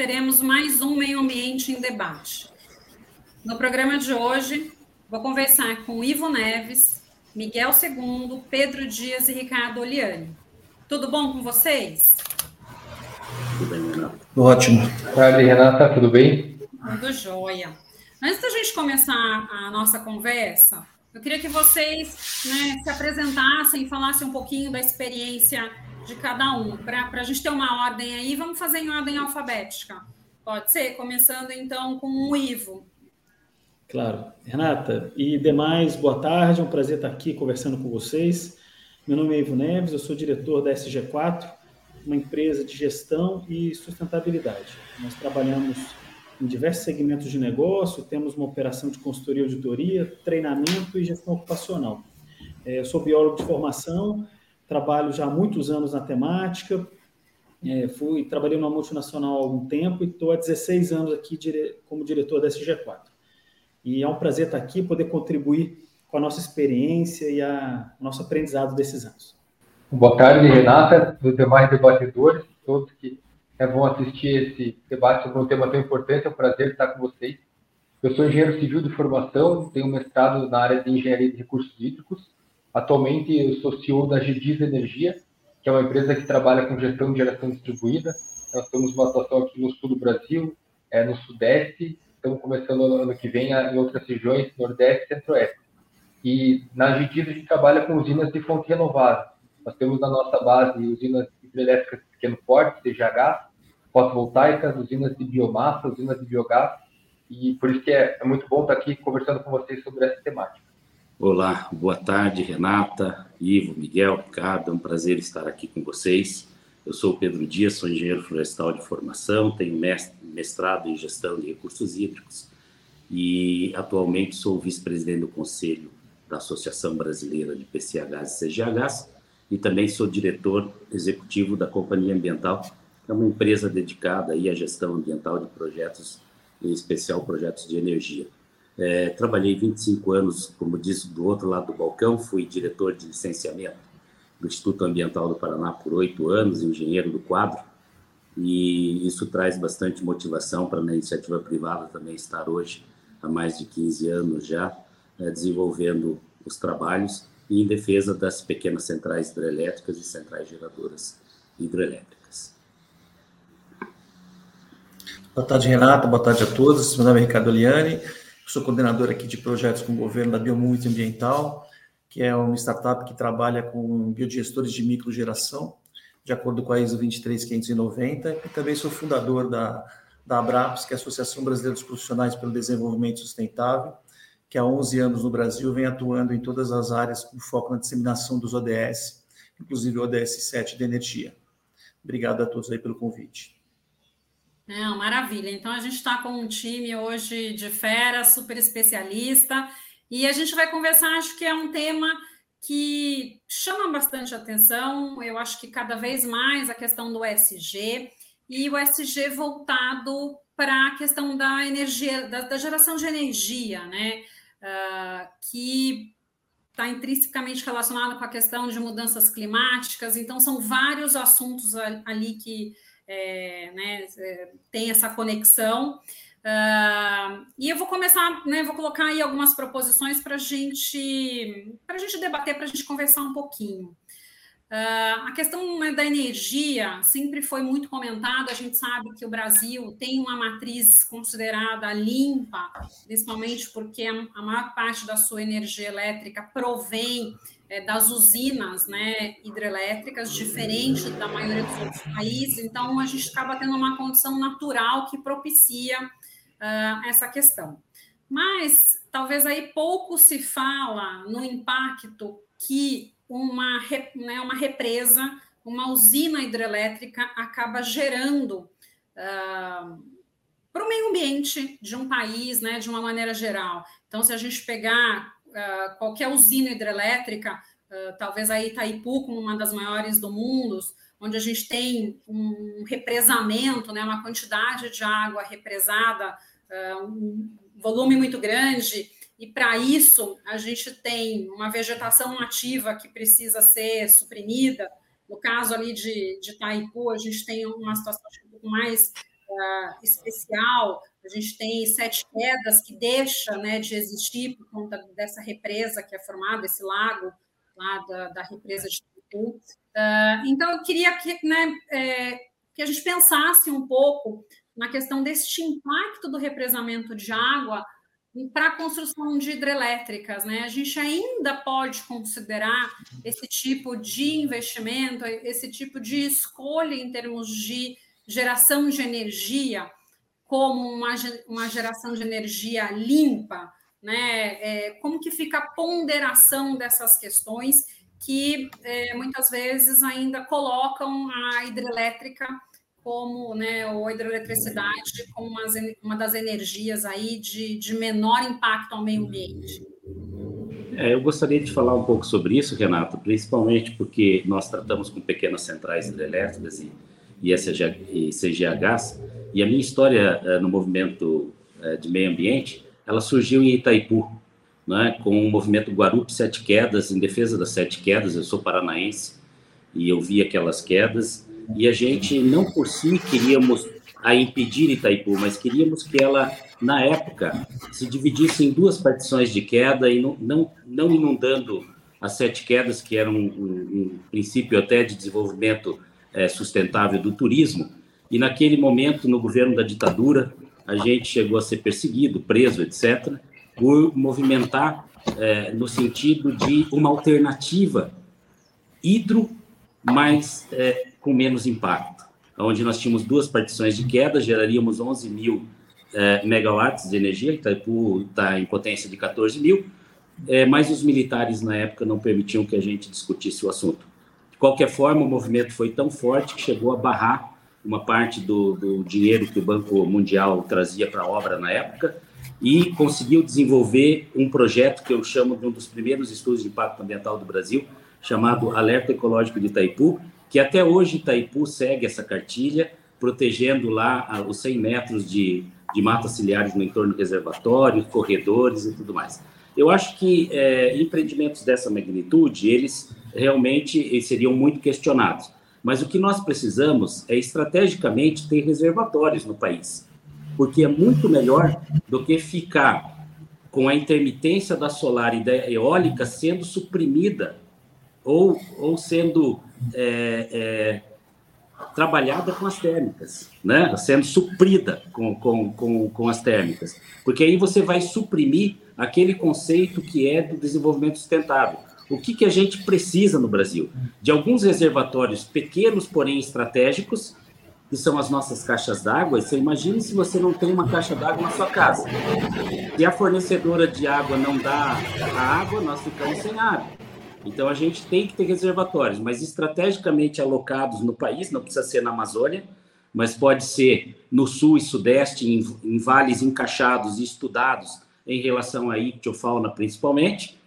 Teremos mais um Meio Ambiente em Debate. No programa de hoje, vou conversar com Ivo Neves, Miguel Segundo, Pedro Dias e Ricardo Oliani. Tudo bom com vocês? Tudo bem, Renata? Ótimo. Tarde, Renata, tudo bem? Tudo jóia. Antes da gente começar a nossa conversa, eu queria que vocês né, se apresentassem, falassem um pouquinho da experiência de cada um, para a gente ter uma ordem aí, vamos fazer em ordem alfabética. Pode ser? Começando então com o Ivo. Claro. Renata e demais, boa tarde, é um prazer estar aqui conversando com vocês. Meu nome é Ivo Neves, eu sou diretor da SG4, uma empresa de gestão e sustentabilidade. Nós trabalhamos em diversos segmentos de negócio, temos uma operação de consultoria e auditoria, treinamento e gestão ocupacional. É, eu sou biólogo de formação trabalho já há muitos anos na temática, é, fui, trabalhei numa multinacional há algum tempo e estou há 16 anos aqui dire, como diretor da SG4. E é um prazer estar aqui, poder contribuir com a nossa experiência e a, o nosso aprendizado desses anos. Boa tarde, Renata, dos demais debatedores, todos que é, vão assistir esse debate sobre um tema tão importante, é um prazer estar com vocês. Eu sou engenheiro civil de formação, tenho mestrado na área de engenharia de recursos hídricos Atualmente, eu sou CEO da GDIS Energia, que é uma empresa que trabalha com gestão de geração distribuída. Nós temos uma atuação aqui no sul do Brasil, é, no sudeste, estamos começando no ano que vem em outras regiões, nordeste e centro-oeste. E na GDIS a gente trabalha com usinas de fonte renovável. Nós temos na nossa base usinas hidrelétricas de pequeno porte, CGH, fotovoltaicas, usinas de biomassa, usinas de biogás, e por isso que é, é muito bom estar aqui conversando com vocês sobre essa temática. Olá, boa tarde, Renata, Ivo, Miguel, Ricardo, é um prazer estar aqui com vocês. Eu sou Pedro Dias, sou engenheiro florestal de formação, tenho mestrado em gestão de recursos hídricos e atualmente sou vice-presidente do Conselho da Associação Brasileira de PCHs e CGHs e também sou diretor executivo da Companhia Ambiental, que é uma empresa dedicada aí à gestão ambiental de projetos, em especial projetos de energia. É, trabalhei 25 anos, como disse, do outro lado do balcão, fui diretor de licenciamento do Instituto Ambiental do Paraná por oito anos, engenheiro do quadro, e isso traz bastante motivação para a iniciativa privada também estar hoje, há mais de 15 anos já, é, desenvolvendo os trabalhos em defesa das pequenas centrais hidrelétricas e centrais geradoras hidrelétricas. Boa tarde, Renata. Boa tarde a todos. Meu nome é Ricardo Liani sou coordenador aqui de projetos com o governo da Biomulti Ambiental, que é uma startup que trabalha com biodigestores de microgeração, de acordo com a ISO 23590, e também sou fundador da, da Abraps, que é a Associação Brasileira dos Profissionais pelo Desenvolvimento Sustentável, que há 11 anos no Brasil vem atuando em todas as áreas com foco na disseminação dos ODS, inclusive o ODS 7 de energia. Obrigado a todos aí pelo convite. Não, maravilha. Então a gente está com um time hoje de fera, super especialista, e a gente vai conversar, acho que é um tema que chama bastante atenção. Eu acho que cada vez mais a questão do SG e o SG voltado para a questão da energia, da, da geração de energia, né? Uh, que está intrinsecamente relacionado com a questão de mudanças climáticas. Então, são vários assuntos ali que é, né, é, tem essa conexão. Uh, e eu vou começar, né, vou colocar aí algumas proposições para gente, a gente debater, para a gente conversar um pouquinho. Uh, a questão né, da energia sempre foi muito comentada. A gente sabe que o Brasil tem uma matriz considerada limpa, principalmente porque a maior parte da sua energia elétrica provém é, das usinas né, hidrelétricas, diferente da maioria dos outros países. Então, a gente acaba tendo uma condição natural que propicia uh, essa questão. Mas, talvez aí pouco se fala no impacto que uma, né, uma represa, uma usina hidrelétrica acaba gerando uh, para o meio ambiente de um país, né, de uma maneira geral. Então, se a gente pegar uh, qualquer usina hidrelétrica, uh, talvez a Itaipu, como uma das maiores do mundo, onde a gente tem um represamento, né, uma quantidade de água represada, uh, um volume muito grande, e para isso a gente tem uma vegetação ativa que precisa ser suprimida. No caso ali de, de Itaipu, a gente tem uma situação um pouco mais especial, a gente tem sete quedas que deixa né, de existir por conta dessa represa que é formada, esse lago lá da, da represa de Itaipu. Uh, então, eu queria que, né, é, que a gente pensasse um pouco na questão deste impacto do represamento de água para a construção de hidrelétricas, né? A gente ainda pode considerar esse tipo de investimento, esse tipo de escolha em termos de geração de energia como uma, uma geração de energia limpa, né? É, como que fica a ponderação dessas questões que é, muitas vezes ainda colocam a hidrelétrica como, né, ou a hidroeletricidade como uma, uma das energias aí de, de menor impacto ao meio ambiente. É, eu gostaria de falar um pouco sobre isso, Renato, principalmente porque nós tratamos com pequenas centrais hidrelétricas e, e, CGHs, e a minha história uh, no movimento uh, de meio ambiente, ela surgiu em Itaipu, né, com o movimento Guarupi Sete Quedas, em defesa das Sete Quedas, eu sou paranaense, e eu vi aquelas quedas, e a gente não por si queríamos a impedir Itaipu, mas queríamos que ela, na época, se dividisse em duas partições de queda e não, não, não inundando as sete quedas, que eram um, um, um princípio até de desenvolvimento é, sustentável do turismo. E naquele momento, no governo da ditadura, a gente chegou a ser perseguido, preso, etc., por movimentar é, no sentido de uma alternativa hidro, mas é, com menos impacto, onde nós tínhamos duas partições de queda, geraríamos 11 mil é, megawatts de energia, Itaipu está em potência de 14 mil, é, mas os militares na época não permitiam que a gente discutisse o assunto. Qualquer forma, o movimento foi tão forte que chegou a barrar uma parte do, do dinheiro que o Banco Mundial trazia para a obra na época e conseguiu desenvolver um projeto que eu chamo de um dos primeiros estudos de impacto ambiental do Brasil, chamado Alerta Ecológico de Itaipu, que até hoje Itaipu segue essa cartilha, protegendo lá os 100 metros de, de matas ciliares no entorno do reservatório, corredores e tudo mais. Eu acho que é, empreendimentos dessa magnitude, eles realmente eles seriam muito questionados. Mas o que nós precisamos é estrategicamente ter reservatórios no país, porque é muito melhor do que ficar com a intermitência da solar e da eólica sendo suprimida ou, ou sendo é, é, trabalhada com as térmicas, né? sendo suprida com, com, com, com as térmicas. Porque aí você vai suprimir aquele conceito que é do desenvolvimento sustentável. O que, que a gente precisa no Brasil? De alguns reservatórios pequenos, porém estratégicos, que são as nossas caixas d'água. Você imagine se você não tem uma caixa d'água na sua casa. Se a fornecedora de água não dá a água, nós ficamos sem água. Então a gente tem que ter reservatórios, mas estrategicamente alocados no país, não precisa ser na Amazônia, mas pode ser no sul e sudeste, em, em vales encaixados e estudados em relação à ictiofauna principalmente,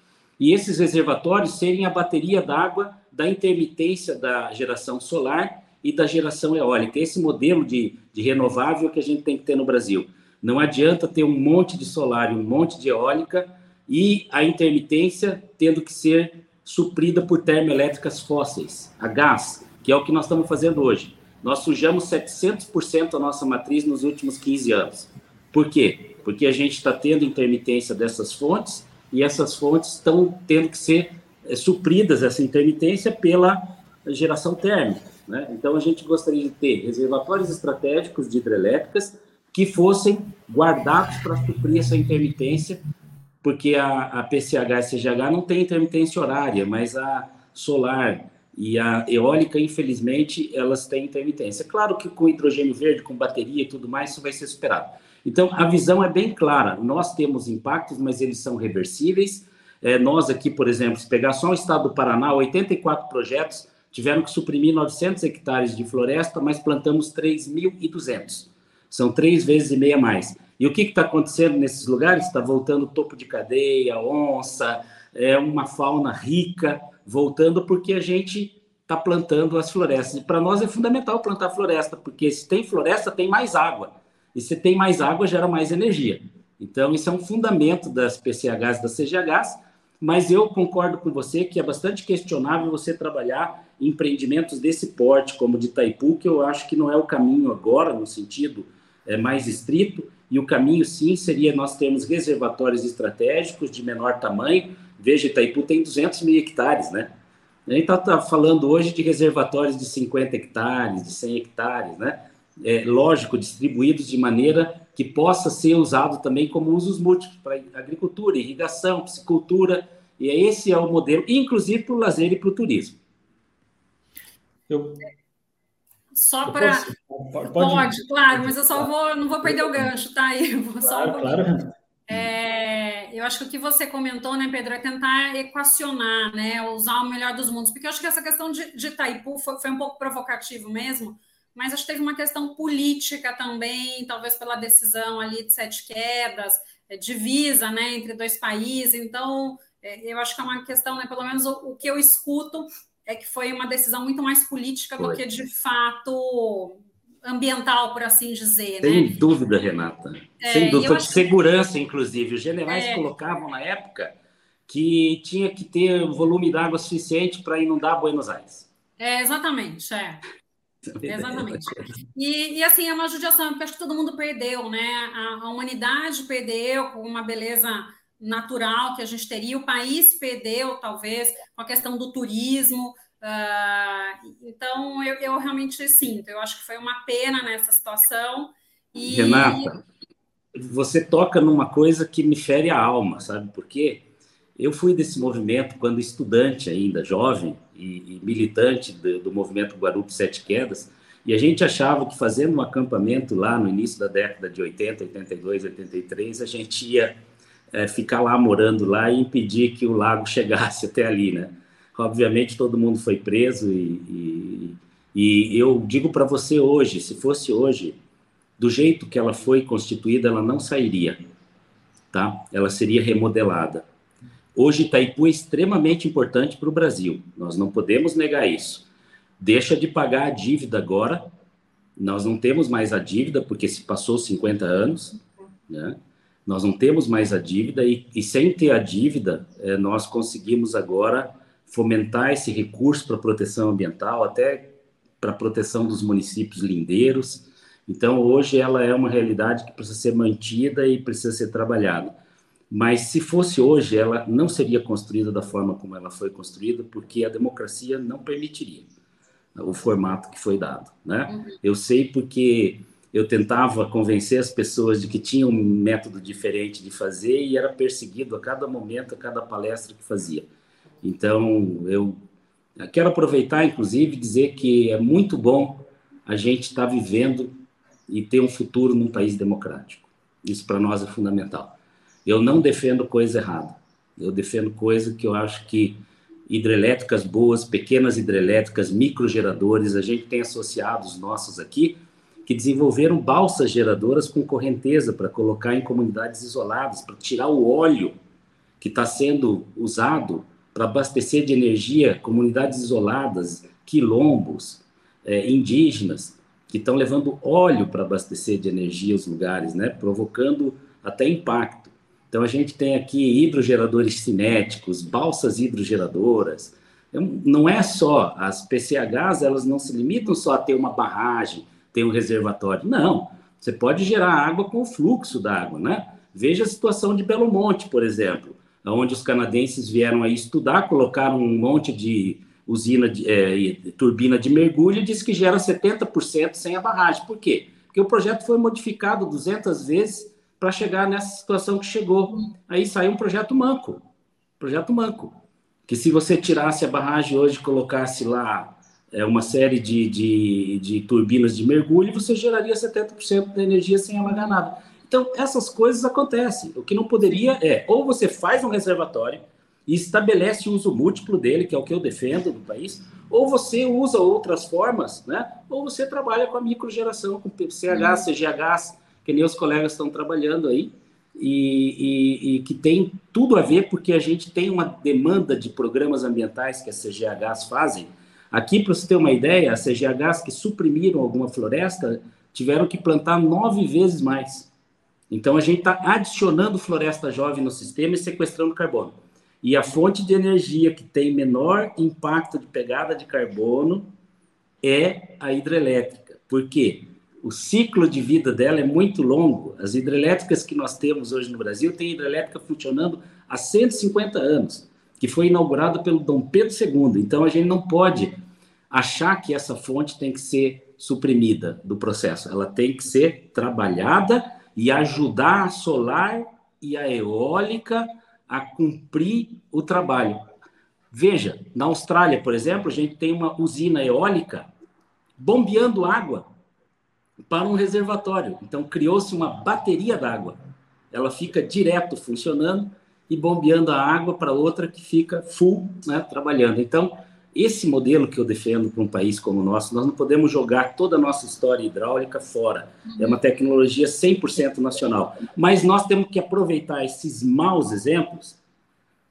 e esses reservatórios serem a bateria d'água da intermitência da geração solar e da geração eólica. Esse modelo de, de renovável que a gente tem que ter no Brasil. Não adianta ter um monte de solar e um monte de eólica e a intermitência tendo que ser suprida por termoelétricas fósseis, a gás, que é o que nós estamos fazendo hoje. Nós sujamos 700% a nossa matriz nos últimos 15 anos. Por quê? Porque a gente está tendo intermitência dessas fontes e essas fontes estão tendo que ser é, supridas, essa intermitência, pela geração térmica. Né? Então, a gente gostaria de ter reservatórios estratégicos de hidrelétricas que fossem guardados para suprir essa intermitência porque a, a PCH e CGH não tem intermitência horária, mas a solar e a eólica, infelizmente, elas têm intermitência. Claro que com hidrogênio verde, com bateria e tudo mais, isso vai ser superado. Então, a visão é bem clara. Nós temos impactos, mas eles são reversíveis. É, nós aqui, por exemplo, se pegar só o estado do Paraná, 84 projetos tiveram que suprimir 900 hectares de floresta, mas plantamos 3.200. São três vezes e meia mais. E o que está acontecendo nesses lugares? Está voltando topo de cadeia, onça, é uma fauna rica voltando porque a gente está plantando as florestas. E para nós é fundamental plantar floresta, porque se tem floresta, tem mais água. E se tem mais água, gera mais energia. Então, isso é um fundamento das PCHs e das CGHs, mas eu concordo com você que é bastante questionável você trabalhar empreendimentos desse porte, como de Itaipu, que eu acho que não é o caminho agora, no sentido é, mais estrito, e o caminho, sim, seria nós termos reservatórios estratégicos de menor tamanho. Veja, Itaipu tem 200 mil hectares, né? A gente está tá falando hoje de reservatórios de 50 hectares, de 100 hectares, né? É, lógico, distribuídos de maneira que possa ser usado também como usos múltiplos para agricultura, irrigação, piscicultura, e esse é o modelo, inclusive para o lazer e para o turismo. Eu... Só para. Pode, pode, claro, mas eu só vou, não vou perder o gancho, tá? aí vou claro, só um claro. É, eu acho que o que você comentou, né, Pedro, é tentar equacionar, né, usar o melhor dos mundos, porque eu acho que essa questão de, de Itaipu foi, foi um pouco provocativo mesmo, mas acho que teve uma questão política também, talvez pela decisão ali de sete quedas, é, divisa né, entre dois países. Então, é, eu acho que é uma questão, né, pelo menos o, o, que eu escuto é que foi uma decisão muito mais política foi. do que de fato ambiental, por assim dizer. Sem né? dúvida, Renata. É, Sem dúvida. De segurança, que... inclusive. Os generais é... colocavam na época que tinha que ter volume d'água suficiente para inundar Buenos Aires. É, exatamente, é. Exatamente. E, e, assim, é uma judiação, porque acho que todo mundo perdeu, né? A, a, humanidade perdeu com uma beleza natural que a gente teria, o país perdeu, talvez, com a questão do turismo. Uh, então, eu, eu, realmente sinto, eu acho que foi uma pena nessa situação. E... Renata, você toca numa coisa que me fere a alma, sabe por quê? Eu fui desse movimento quando estudante ainda, jovem e, e militante do, do, movimento Guarupi Sete Quedas, e a gente achava que fazendo um acampamento lá no início da década de 80, 82, 83, a gente ia é, ficar lá morando lá e impedir que o lago chegasse até ali, né? Obviamente todo mundo foi preso e, e, e eu digo para você hoje, se fosse hoje, do jeito que ela foi constituída, ela não sairia, tá? Ela seria remodelada. Hoje, Itaipu é extremamente importante para o Brasil, nós não podemos negar isso. Deixa de pagar a dívida agora, nós não temos mais a dívida, porque se passou 50 anos, né? nós não temos mais a dívida, e, e sem ter a dívida, é, nós conseguimos agora fomentar esse recurso para proteção ambiental, até para proteção dos municípios lindeiros. Então, hoje, ela é uma realidade que precisa ser mantida e precisa ser trabalhada. Mas se fosse hoje, ela não seria construída da forma como ela foi construída, porque a democracia não permitiria o formato que foi dado, né? Uhum. Eu sei porque eu tentava convencer as pessoas de que tinha um método diferente de fazer e era perseguido a cada momento, a cada palestra que fazia. Então, eu quero aproveitar, inclusive, dizer que é muito bom a gente estar vivendo e ter um futuro num país democrático. Isso para nós é fundamental. Eu não defendo coisa errada. Eu defendo coisa que eu acho que hidrelétricas boas, pequenas hidrelétricas, microgeradores, a gente tem associados nossos aqui que desenvolveram balsas geradoras com correnteza para colocar em comunidades isoladas, para tirar o óleo que está sendo usado para abastecer de energia comunidades isoladas, quilombos, é, indígenas, que estão levando óleo para abastecer de energia os lugares, né, provocando até impacto. Então, a gente tem aqui hidrogeradores cinéticos, balsas hidrogeradoras. Não é só, as PCHs, elas não se limitam só a ter uma barragem, ter um reservatório. Não, você pode gerar água com o fluxo da água, né? Veja a situação de Belo Monte, por exemplo, onde os canadenses vieram aí estudar, colocaram um monte de usina, de, é, turbina de mergulho e diz que gera 70% sem a barragem. Por quê? Porque o projeto foi modificado 200 vezes para chegar nessa situação que chegou. Aí saiu um projeto manco, projeto manco, que se você tirasse a barragem hoje e colocasse lá é, uma série de, de, de turbinas de mergulho, você geraria 70% da energia sem alagar nada. Então, essas coisas acontecem. O que não poderia é, ou você faz um reservatório e estabelece o uso múltiplo dele, que é o que eu defendo no país, ou você usa outras formas, né? ou você trabalha com a microgeração, com CH, CGHs, que nem os colegas estão trabalhando aí, e, e, e, que tem tudo a ver porque a gente tem uma demanda de programas ambientais que as CGHs fazem. Aqui, para você ter uma ideia, as CGHs que suprimiram alguma floresta tiveram que plantar nove vezes mais. Então, a gente está adicionando floresta jovem no sistema e sequestrando carbono. E a fonte de energia que tem menor impacto de pegada de carbono é a hidrelétrica. Por quê? O ciclo de vida dela é muito longo. As hidrelétricas que nós temos hoje no Brasil têm hidrelétrica funcionando há 150 anos, que foi inaugurada pelo Dom Pedro II. Então a gente não pode achar que essa fonte tem que ser suprimida do processo. Ela tem que ser trabalhada e ajudar a solar e a eólica a cumprir o trabalho. Veja, na Austrália, por exemplo, a gente tem uma usina eólica bombeando água para um reservatório. Então, criou-se uma bateria d'água. Ela fica direto funcionando e bombeando a água para outra que fica full né, trabalhando. Então, esse modelo que eu defendo para um país como o nosso, nós não podemos jogar toda a nossa história hidráulica fora. É uma tecnologia 100% nacional. Mas nós temos que aproveitar esses maus exemplos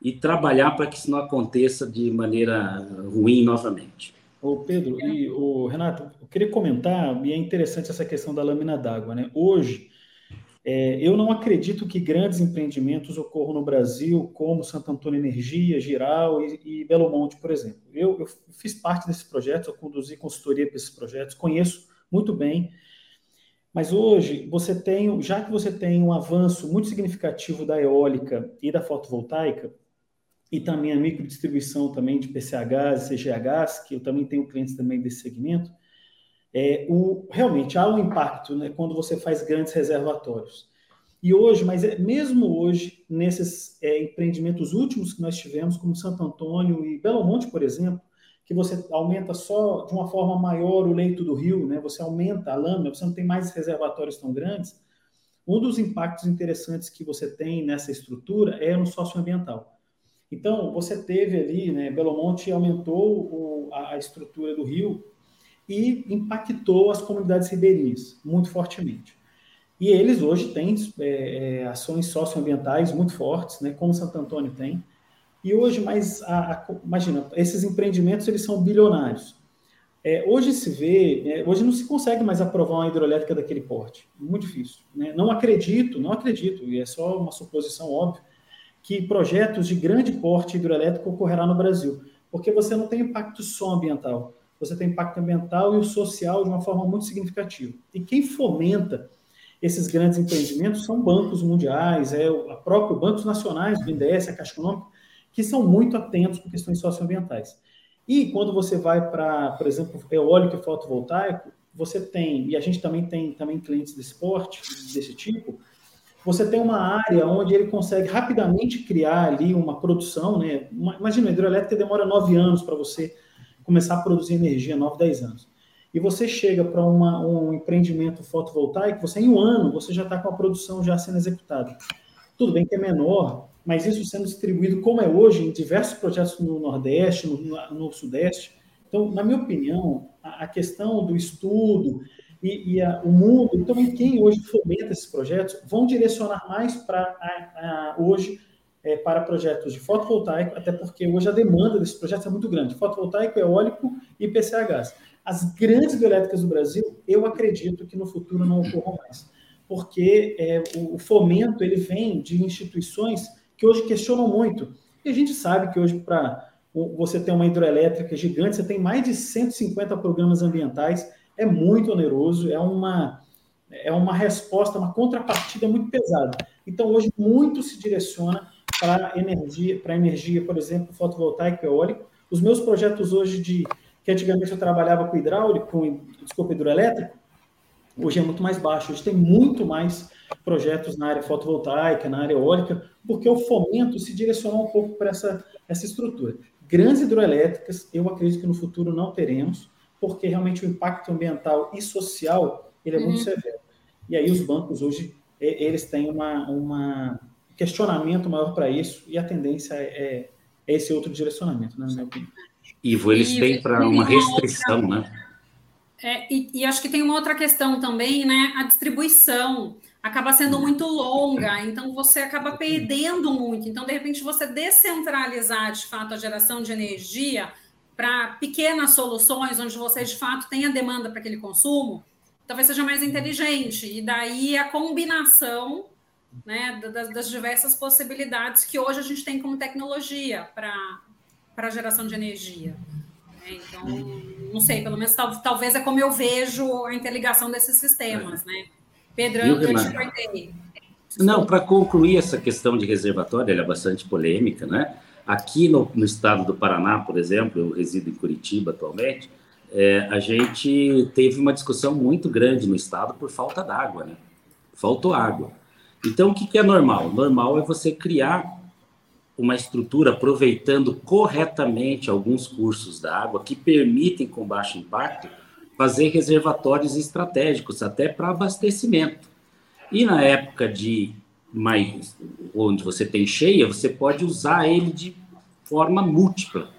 e trabalhar para que isso não aconteça de maneira ruim novamente. Ô Pedro e o Renato, eu queria comentar, e é interessante essa questão da lâmina d'água, né? Hoje, é, eu não acredito que grandes empreendimentos ocorram no Brasil, como Santo Antônio Energia, Giral e, e Belo Monte, por exemplo. Eu, eu, fiz parte desses projetos, eu conduzi consultoria para esses projetos, conheço muito bem. Mas hoje, você tem, já que você tem um avanço muito significativo da eólica e da fotovoltaica, e também a microdistribuição também de PCHs e CGHs, que eu também tenho clientes também desse segmento, é, o, realmente há um impacto né, quando você faz grandes reservatórios. E hoje, mas é, mesmo hoje, nesses é, empreendimentos últimos que nós tivemos, como Santo Antônio e Belo Monte, por exemplo, que você aumenta só de uma forma maior o leito do rio, né, você aumenta a lâmina, você não tem mais reservatórios tão grandes. Um dos impactos interessantes que você tem nessa estrutura é no socioambiental. Então, você teve ali, né, Belo Monte aumentou o, a, a estrutura do rio e impactou as comunidades ribeirinhas muito fortemente. E eles hoje têm é, é, ações socioambientais muito fortes, né, como Santo Antônio tem. E hoje, mas a, a, imagina, esses empreendimentos eles são bilionários. É, hoje se vê, é, hoje não se consegue mais aprovar uma hidrelétrica daquele porte, muito difícil. Né? Não acredito, não acredito, e é só uma suposição óbvia, que projetos de grande porte hidrelétrico ocorrerá no Brasil, porque você não tem impacto só ambiental, você tem impacto ambiental e social de uma forma muito significativa. E quem fomenta esses grandes empreendimentos são bancos mundiais, é o próprio bancos nacionais, o BNDES, a Caixa Econômica, que são muito atentos com questões socioambientais. E quando você vai para, por exemplo, eólico e fotovoltaico, você tem, e a gente também tem também clientes de esporte desse tipo, você tem uma área onde ele consegue rapidamente criar ali uma produção, né? Imagina, a hidrelétrica demora nove anos para você começar a produzir energia, 9, 10 anos. E você chega para um empreendimento fotovoltaico, você em um ano, você já está com a produção já sendo executada. Tudo bem que é menor, mas isso sendo distribuído como é hoje em diversos projetos no Nordeste, no, no Sudeste. Então, na minha opinião, a, a questão do estudo e, e a, o mundo, e também quem hoje fomenta esses projetos, vão direcionar mais para hoje é, para projetos de fotovoltaico, até porque hoje a demanda desses projetos é muito grande, fotovoltaico, eólico e PCHs. As grandes hidrelétricas do Brasil, eu acredito que no futuro não ocorram mais, porque é, o, o fomento ele vem de instituições que hoje questionam muito. E a gente sabe que hoje, para você ter uma hidrelétrica gigante, você tem mais de 150 programas ambientais, é muito oneroso, é uma, é uma resposta, uma contrapartida muito pesada. Então, hoje, muito se direciona para energia, para energia, por exemplo, fotovoltaico e eólico. Os meus projetos hoje de que antigamente eu trabalhava com hidráulico, com, desculpa, hidroelétrico, hoje é muito mais baixo. Hoje tem muito mais projetos na área fotovoltaica, na área eólica, porque o fomento se direcionou um pouco para essa, essa estrutura. Grandes hidroelétricas, eu acredito que no futuro não teremos, porque realmente o impacto ambiental e social ele é muito uhum. severo. E aí os bancos hoje, eles têm uma, uma questionamento maior para isso e a tendência é, é, é, esse outro direcionamento, né, na minha opinião. Ivo, eles têm para uma restrição, outra, né? É, e, e, acho que tem uma outra questão também, né? A distribuição acaba sendo muito longa, então você acaba perdendo muito. Então, de repente, você descentralizar de fato a geração de energia para pequenas soluções, onde você de fato tem a demanda para aquele consumo, talvez seja mais inteligente. E daí a combinação né, das, das, diversas possibilidades que hoje a gente tem como tecnologia para a geração de energia. Né? Então, não sei, pelo menos tal, talvez é como eu vejo a interligação desses sistemas, né? Pedro, eu, eu te cortei. Não, para concluir essa questão de reservatório, ela é bastante polêmica, né? Aqui no, no, estado do Paraná, por exemplo, eu resido em Curitiba atualmente, é, a gente teve uma discussão muito grande no estado por falta d'água, né? Faltou água. Então, o que, que é normal? Normal é você criar uma estrutura aproveitando corretamente alguns cursos da água que permitem, com baixo impacto, fazer reservatórios estratégicos, até para abastecimento. E na época de mais onde você tem cheia, você pode usar ele de forma múltipla.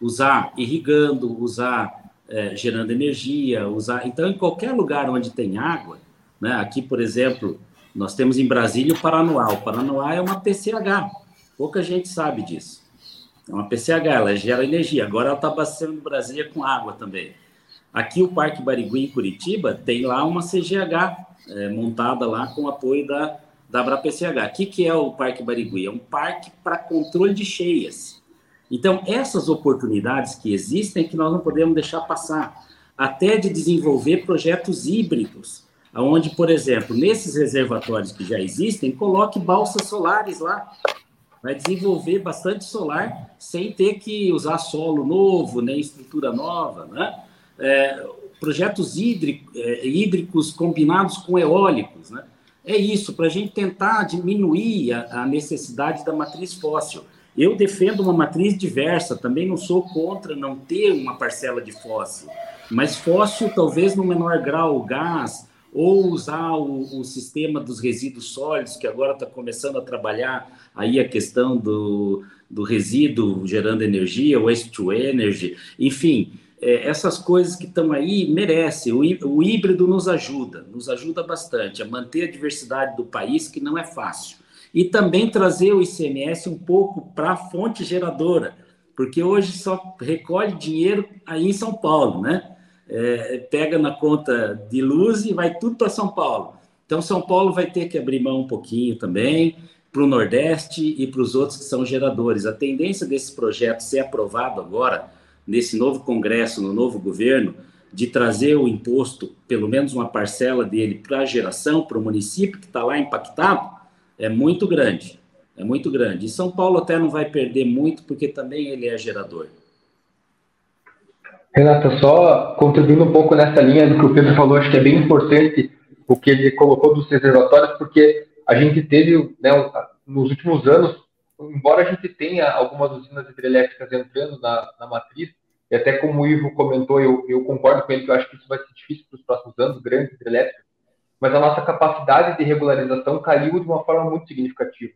Usar irrigando, usar é, gerando energia, usar. Então, em qualquer lugar onde tem água, né? aqui, por exemplo, nós temos em Brasília o Paranoá. O Paranoá é uma PCH, pouca gente sabe disso. É uma PCH, ela gera energia. Agora ela está abastecendo Brasília com água também. Aqui o Parque Barigui, em Curitiba, tem lá uma CGH é, montada lá com apoio da, da AbraPCH. O que, que é o Parque Barigui? É um parque para controle de cheias. Então, essas oportunidades que existem que nós não podemos deixar passar, até de desenvolver projetos híbridos, onde, por exemplo, nesses reservatórios que já existem, coloque balsas solares lá. Vai desenvolver bastante solar sem ter que usar solo novo, nem estrutura nova, né? É, projetos é, hídricos combinados com eólicos, né? É isso, para a gente tentar diminuir a, a necessidade da matriz fóssil. Eu defendo uma matriz diversa, também não sou contra não ter uma parcela de fóssil, mas fóssil talvez no menor grau, gás, ou usar o, o sistema dos resíduos sólidos, que agora está começando a trabalhar aí a questão do, do resíduo gerando energia, waste to energy, enfim, é, essas coisas que estão aí merecem. O, o híbrido nos ajuda, nos ajuda bastante a manter a diversidade do país, que não é fácil. E também trazer o ICMS um pouco para a fonte geradora, porque hoje só recolhe dinheiro aí em São Paulo, né? é, pega na conta de luz e vai tudo para São Paulo. Então, São Paulo vai ter que abrir mão um pouquinho também para o Nordeste e para os outros que são geradores. A tendência desse projeto ser aprovado agora, nesse novo Congresso, no novo governo, de trazer o imposto, pelo menos uma parcela dele, para a geração, para o município que está lá impactado, é muito grande. É muito grande. E São Paulo até não vai perder muito, porque também ele é gerador. Renata, só contribuindo um pouco nessa linha do que o Pedro falou, acho que é bem importante o que ele colocou dos reservatórios, porque a gente teve, né, nos últimos anos, embora a gente tenha algumas usinas hidrelétricas entrando na, na matriz, e até como o Ivo comentou, eu, eu concordo com ele que eu acho que isso vai ser difícil para os próximos anos, grandes hidrelétricas, mas a nossa capacidade de regularização caiu de uma forma muito significativa.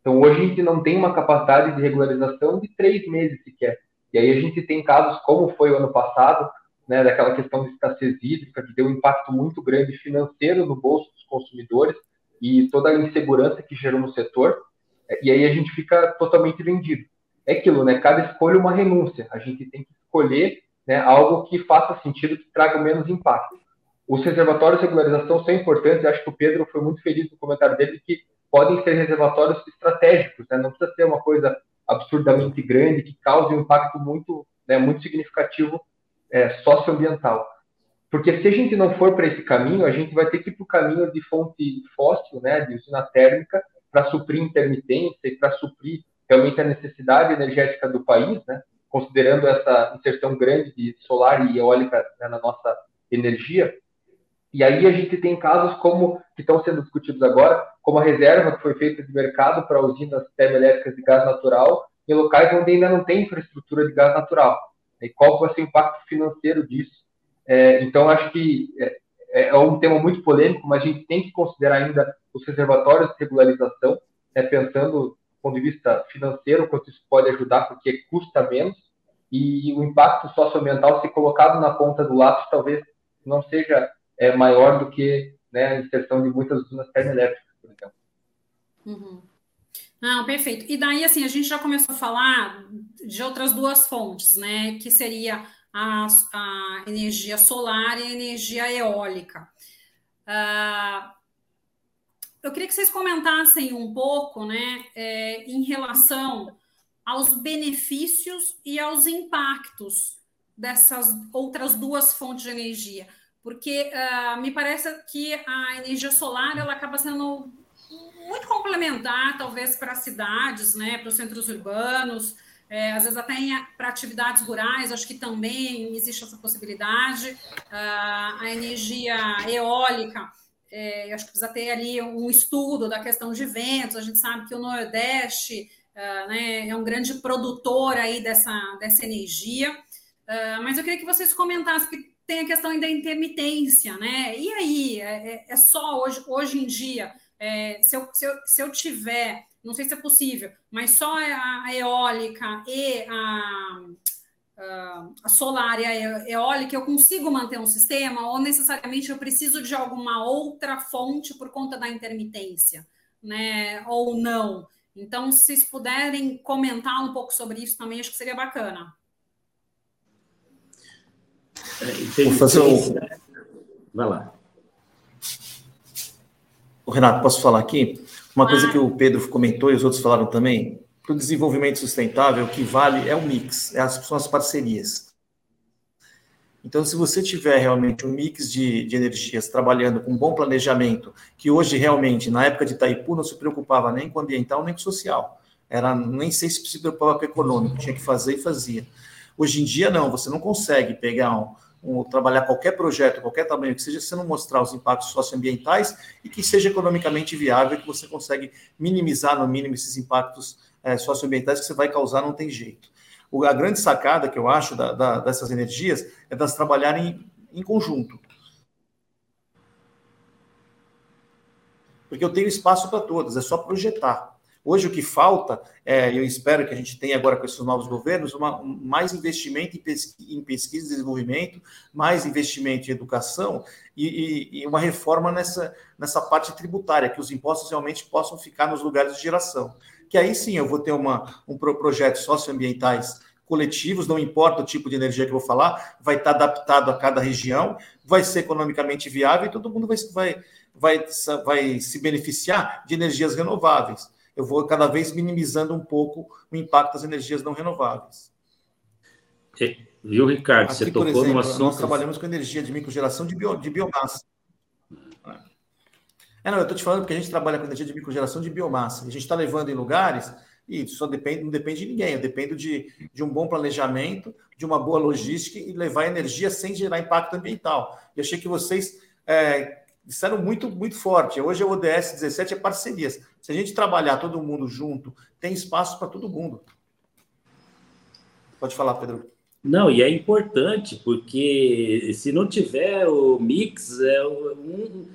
Então, hoje a gente não tem uma capacidade de regularização de três meses sequer. E aí a gente tem casos como foi o ano passado, né, daquela questão de escassez hídrica, que deu um impacto muito grande financeiro no bolso dos consumidores e toda a insegurança que gerou no setor. E aí a gente fica totalmente vendido. É aquilo, né? Cada escolha é uma renúncia. A gente tem que escolher né, algo que faça sentido, que traga menos impacto. Os reservatórios de regularização são importantes. Acho que o Pedro foi muito feliz no comentário dele que podem ser reservatórios estratégicos. Né? Não precisa ser uma coisa absurdamente grande, que cause um impacto muito, né, muito significativo é, socioambiental. Porque se a gente não for para esse caminho, a gente vai ter que ir para o caminho de fonte fóssil, né, de usina térmica, para suprir intermitência e para suprir realmente a necessidade energética do país, né, considerando essa inserção grande de solar e eólica né, na nossa energia. E aí a gente tem casos como que estão sendo discutidos agora, como a reserva que foi feita de mercado para usinas termoelétricas de gás natural em locais onde ainda não tem infraestrutura de gás natural. E qual vai ser o impacto financeiro disso? É, então, acho que é, é, é, um tema muito polêmico, mas a gente tem que considerar ainda os reservatórios de regularização, né, pensando do ponto de vista financeiro, quanto isso pode ajudar, porque custa menos, e o impacto socioambiental, se colocado na ponta do lápis, talvez não seja é maior do que né, a inserção de muitas usinas termoelétricas, por exemplo. Uhum. Não, perfeito. E daí, assim, a gente já começou a falar de outras duas fontes, né? Que seria a, a energia solar e a energia eólica. Uh, eu queria que vocês comentassem um pouco, né, é, em relação aos benefícios e aos impactos dessas outras duas fontes de energia, porque uh, me parece que a energia solar ela acaba sendo muito complementar, talvez para cidades, né, para os centros urbanos, é, às vezes até para atividades rurais, acho que também existe essa possibilidade. Uh, a energia eólica, é, acho que precisa ter ali um estudo da questão de ventos. A gente sabe que o Nordeste uh, né, é um grande produtor aí dessa, dessa energia. Uh, mas eu queria que vocês comentassem que tem a questão da intermitência, né? E aí, é, é, é só hoje, hoje em dia, é, se, eu, se, eu, se eu tiver, não sei se é possível, mas só a, a eólica e a, a solar e a eólica, eu consigo manter um sistema ou necessariamente eu preciso de alguma outra fonte por conta da intermitência, né? Ou não. Então, se vocês puderem comentar um pouco sobre isso também, acho que seria bacana. É, Vou fazer um... Vai lá. O Renato, posso falar aqui? Uma coisa que o Pedro comentou e os outros falaram também, para o desenvolvimento sustentável, o que vale é o mix, é as, são as parcerias. Então, se você tiver realmente um mix de, de energias trabalhando com um bom planejamento, que hoje realmente, na época de Itaipu, não se preocupava nem com ambiental nem com social. Era, nem sei se se preocupava com econômico, tinha que fazer e fazia. Hoje em dia, não, você não consegue pegar um, um, trabalhar qualquer projeto, qualquer tamanho que seja, se não mostrar os impactos socioambientais e que seja economicamente viável, que você consegue minimizar no mínimo esses impactos é, socioambientais que você vai causar, não tem jeito. O, a grande sacada que eu acho da, da, dessas energias é das trabalharem em, conjunto. Porque eu tenho espaço para todas, é só projetar. Hoje o que falta, é, eu espero que a gente tenha agora com esses novos governos, uma, mais investimento em, pesquisa, em pesquisa e desenvolvimento, mais investimento em educação e, e, e, uma reforma nessa, nessa parte tributária, que os impostos realmente possam ficar nos lugares de geração. Que aí sim eu vou ter uma, um projeto socioambientais coletivos, não importa o tipo de energia que eu vou falar, vai estar adaptado a cada região, vai ser economicamente viável e todo mundo vai, vai, vai, vai se beneficiar de energias renováveis eu vou cada vez minimizando um pouco o impacto das energias não renováveis. Viu, Ricardo? Aqui, você tocou exemplo, no assunto. Nós trabalhamos com energia de microgeração de, bio, de biomassa. É, não, eu estou te falando porque a gente trabalha com energia de microgeração de biomassa. A gente está levando em lugares e só depende, não depende de ninguém. Eu dependo de, de um bom planejamento, de uma boa logística e levar energia sem gerar impacto ambiental. E achei que vocês é, disseram muito, muito forte. Hoje a ODS 17 é parcerias. Se a gente trabalhar todo mundo junto, tem espaço para todo mundo. Pode falar, Pedro. Não, e é importante, porque se não tiver o mix, é um,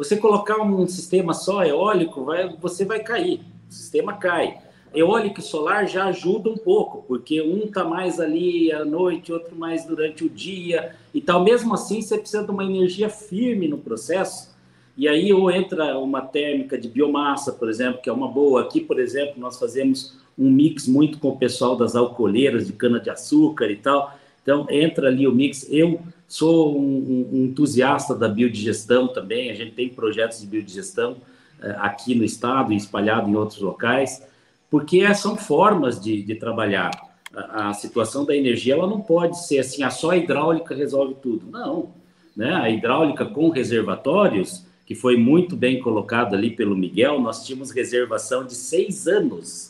você colocar um sistema só eólico, vai, você vai cair, o sistema cai. Eólico e solar já ajuda um pouco, porque um está mais ali à noite, outro mais durante o dia e tal. Mesmo assim, você precisa de uma energia firme no processo e aí ou entra uma térmica de biomassa, por exemplo, que é uma boa. Aqui, por exemplo, nós fazemos um mix muito com o pessoal das alcooleiras de cana-de-açúcar e tal. Então, entra ali o mix. Eu sou um, um, entusiasta da biodigestão também. A gente tem projetos de biodigestão uh, aqui no estado e espalhado em outros locais, porque são formas de, de trabalhar. A, a, situação da energia ela não pode ser assim, ah, só a hidráulica resolve tudo. Não. Né? A hidráulica com reservatórios que foi muito bem colocado ali pelo Miguel, nós tínhamos reservação de seis anos,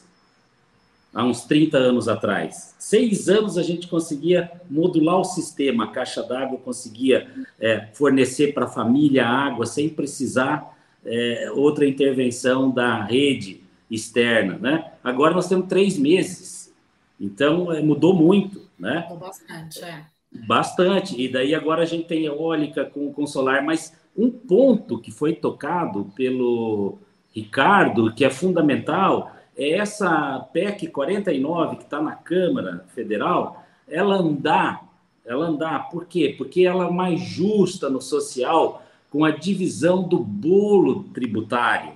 há uns 30 anos atrás. Seis anos a gente conseguia modular o sistema, a caixa d'água conseguia é, fornecer para a família água sem precisar é, outra intervenção da rede externa, né? Agora nós temos três meses, então é, mudou muito, né? Mudou bastante, é. Bastante, e daí agora a gente tem eólica com, com solar, mas um ponto que foi tocado pelo Ricardo, que é fundamental, essa PEC 49 que está na Câmara Federal, ela andar, ela andar, por quê? Porque ela é mais justa no social com a divisão do bolo tributário,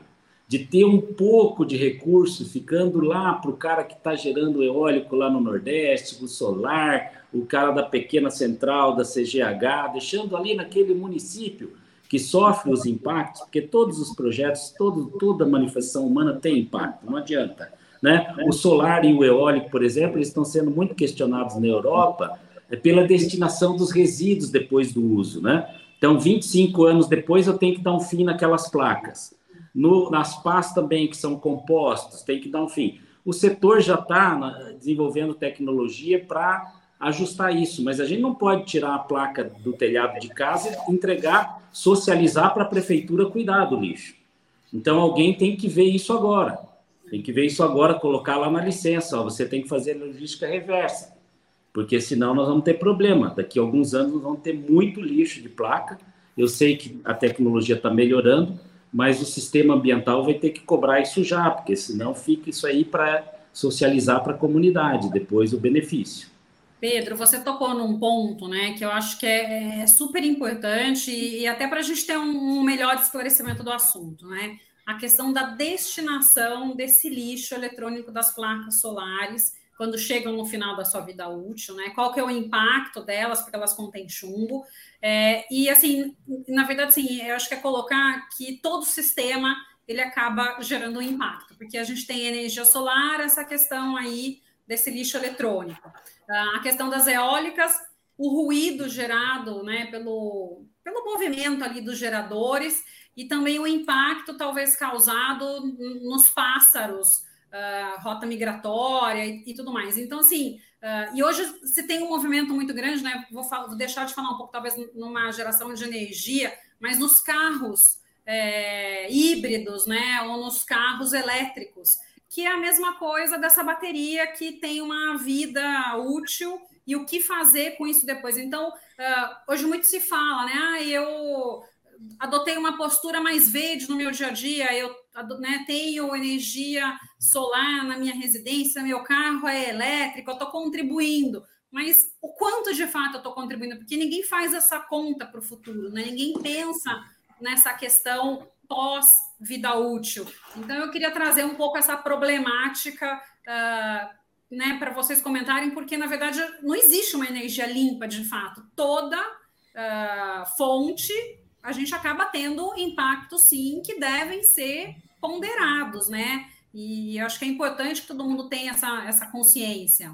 de ter um pouco de recurso ficando lá para o cara que está gerando eólico lá no Nordeste, o solar, o cara da pequena central da CGH, deixando ali naquele município que sofre os impactos, porque todos os projetos, todo, toda manifestação humana tem impacto, não adianta. Né? O solar e o eólico, por exemplo, eles estão sendo muito questionados na Europa é pela destinação dos resíduos depois do uso. Né? Então, 25 anos depois, eu tenho que dar um fim naquelas placas. No, nas pás também, que são compostos, tem que dar um fim. O setor já está desenvolvendo tecnologia para ajustar isso, mas a gente não pode tirar a placa do telhado de casa e entregar, socializar para a prefeitura cuidar do lixo. Então alguém tem que ver isso agora. Tem que ver isso agora, colocar lá na licença. Ó, você tem que fazer logística reversa, porque senão nós vamos ter problema. Daqui a alguns anos nós vamos ter muito lixo de placa. Eu sei que a tecnologia está melhorando, mas o sistema ambiental vai ter que cobrar isso já, porque senão fica isso aí para socializar para a comunidade, depois o benefício. Pedro, você tocou num ponto, né, que eu acho que é, é super importante e, e até para a gente ter um, um, melhor esclarecimento do assunto, né? A questão da destinação desse lixo eletrônico das placas solares quando chegam no final da sua vida útil, né? Qual que é o impacto delas, porque elas contêm chumbo. É, e assim, na verdade, assim, eu acho que é colocar que todo sistema ele acaba gerando um impacto, porque a gente tem energia solar, essa questão aí desse lixo eletrônico. A questão das eólicas, o ruído gerado né, pelo, pelo movimento ali dos geradores e também o impacto talvez causado nos pássaros, uh, rota migratória e, e, tudo mais. Então, assim, uh, e hoje se tem um movimento muito grande, né? Vou, vou, deixar de falar um pouco, talvez, numa geração de energia, mas nos carros é, híbridos, né? Ou nos carros elétricos que é a mesma coisa dessa bateria que tem uma vida útil e o que fazer com isso depois. Então, uh, hoje muito se fala, né? Ah, eu adotei uma postura mais verde no meu dia a dia, eu né, tenho energia solar na minha residência, meu carro é elétrico, eu estou contribuindo. Mas o quanto de fato eu estou contribuindo? Porque ninguém faz essa conta para o futuro, né? ninguém pensa nessa questão pós vida útil. Então, eu queria trazer um pouco essa problemática uh, né, para vocês comentarem, porque, na verdade, não existe uma energia limpa de fato. Toda uh, fonte a gente acaba tendo impactos, sim, que devem ser ponderados, né? E eu acho que é importante que todo mundo tenha essa, essa consciência.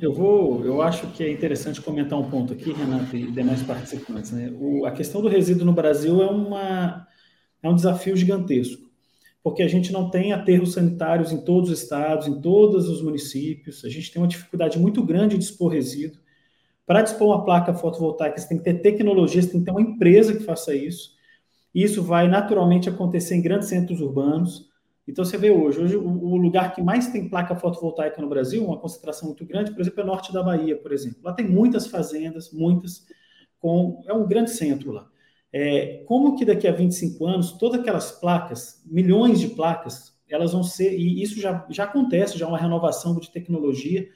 Eu vou, eu acho que é interessante comentar um ponto aqui, Renato e demais participantes. Né? O, a questão do resíduo no Brasil é uma, é um desafio gigantesco, porque a gente não tem aterros sanitários em todos os estados, em todos os municípios, a gente tem uma dificuldade muito grande de dispor resíduo. Para dispor uma placa fotovoltaica, você tem que ter tecnologia, você tem que ter uma empresa que faça isso. E isso vai naturalmente acontecer em grandes centros urbanos. Então você vê hoje, hoje o lugar que mais tem placa fotovoltaica no Brasil, uma concentração muito grande, por exemplo, é norte da Bahia, por exemplo. Lá tem muitas fazendas, muitas, com é um grande centro lá. É, como que daqui a 25 anos, todas aquelas placas, milhões de placas, elas vão ser, e isso já, já acontece, já é uma renovação de tecnologia,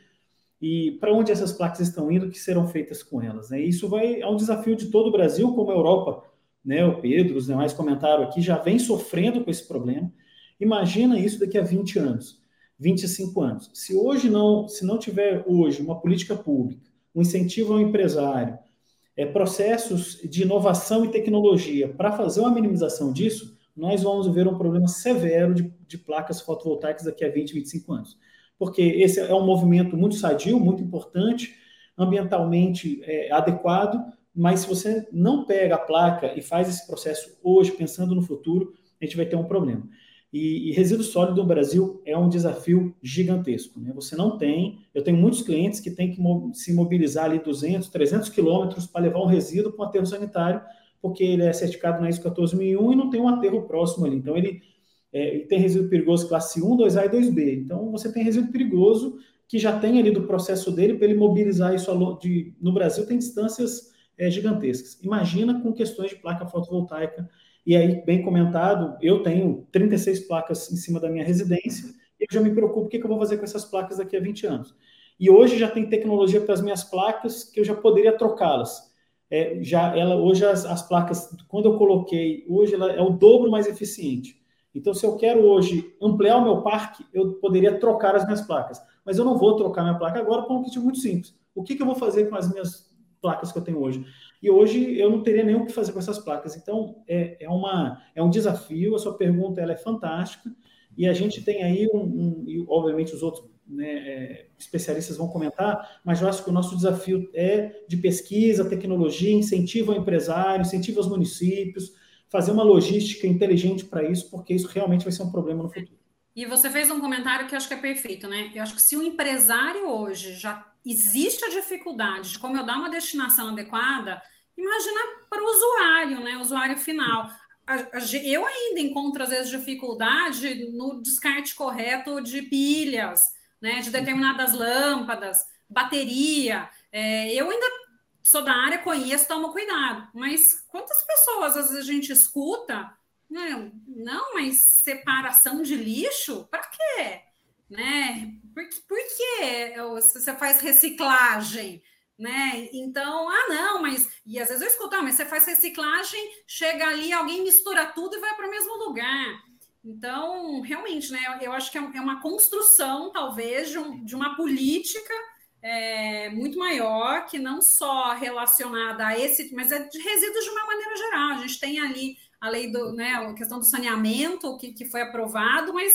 e para onde essas placas estão indo, que serão feitas com elas. Né? Isso vai, é um desafio de todo o Brasil, como a Europa, né? o Pedro, os demais comentaram aqui, já vem sofrendo com esse problema. Imagina isso daqui a 20 anos, 25 anos. Se hoje não, se não tiver hoje uma política pública, um incentivo ao empresário, é, processos de inovação e tecnologia. Para fazer uma minimização disso, nós vamos ver um problema severo de, de placas fotovoltaicas daqui a 20, 25 anos. Porque esse é um movimento muito sadio, muito importante, ambientalmente é, adequado, mas se você não pega a placa e faz esse processo hoje, pensando no futuro, a gente vai ter um problema. E, e, resíduo sólido no Brasil é um desafio gigantesco. Né? Você não tem, eu tenho muitos clientes que têm que se mobilizar ali 200, 300 quilômetros para levar um resíduo para um aterro sanitário, porque ele é certificado na ISO 14001 e não tem um aterro próximo ali. Então, ele, é, tem resíduo perigoso classe 1, 2A e 2B. Então, você tem resíduo perigoso que já tem ali do processo dele para ele mobilizar isso de, no Brasil tem distâncias é, gigantescas. Imagina com questões de placa fotovoltaica e aí, bem comentado, eu tenho 36 placas em cima da minha residência e eu já me preocupo o que, eu vou fazer com essas placas daqui a 20 anos. E hoje já tem tecnologia para as minhas placas que eu já poderia trocá-las. É, já ela hoje as, as, placas quando eu coloquei hoje ela é o dobro mais eficiente. Então se eu quero hoje ampliar o meu parque eu poderia trocar as minhas placas, mas eu não vou trocar minha placa agora por um motivo muito simples. O que, que eu vou fazer com as minhas placas que eu tenho hoje? E hoje eu não teria nem o que fazer com essas placas. Então, é, é, uma, é um desafio, a sua pergunta ela é fantástica, e a gente tem aí, um, um e obviamente os outros né, é, especialistas vão comentar, mas eu acho que o nosso desafio é de pesquisa, tecnologia, incentivo ao empresário, incentivo aos municípios, fazer uma logística inteligente para isso, porque isso realmente vai ser um problema no futuro. E você fez um comentário que eu acho que é perfeito, né? Eu acho que se o empresário hoje já existe a dificuldade de como eu dar uma destinação adequada, imagina para o usuário, né? O usuário final. Eu ainda encontro, às vezes, dificuldade no descarte correto de pilhas, né? De determinadas lâmpadas, bateria. É, eu ainda sou da área, conheço, tomo cuidado. Mas quantas pessoas às vezes a gente escuta não, não, mas separação de lixo? Para quê? Né? Por, por que você faz reciclagem? Né? Então, ah, não, mas. E às vezes eu escuto, ah, mas você faz reciclagem, chega ali, alguém mistura tudo e vai para o mesmo lugar. Então, realmente, né? Eu acho que é, é uma construção, talvez, de, um, de uma política é, muito maior, que não só relacionada a esse, mas é de resíduos de uma maneira geral. A gente tem ali a lei do, né, a questão do saneamento que, que foi aprovado, mas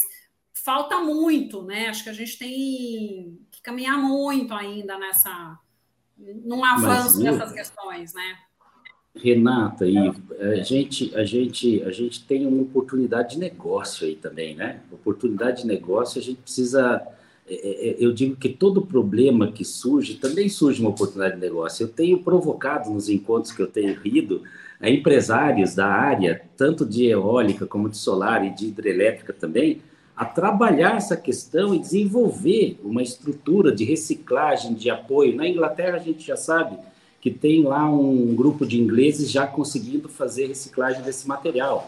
falta muito, né? Acho que a gente tem que caminhar muito ainda nessa num avanço mas, dessas questões, né? Renata, e a gente, a gente, a gente tem uma oportunidade de negócio aí também, né? Oportunidade de negócio, a gente precisa. É, é, é, eu digo que todo problema que surge também surge uma oportunidade de negócio. Eu tenho provocado nos encontros que eu tenho ido a empresários da área, tanto de eólica como de solar e de hidrelétrica também, a trabalhar essa questão e desenvolver uma estrutura de reciclagem, de apoio. Na Inglaterra, a gente já sabe que tem lá um grupo de ingleses já conseguindo fazer reciclagem desse material.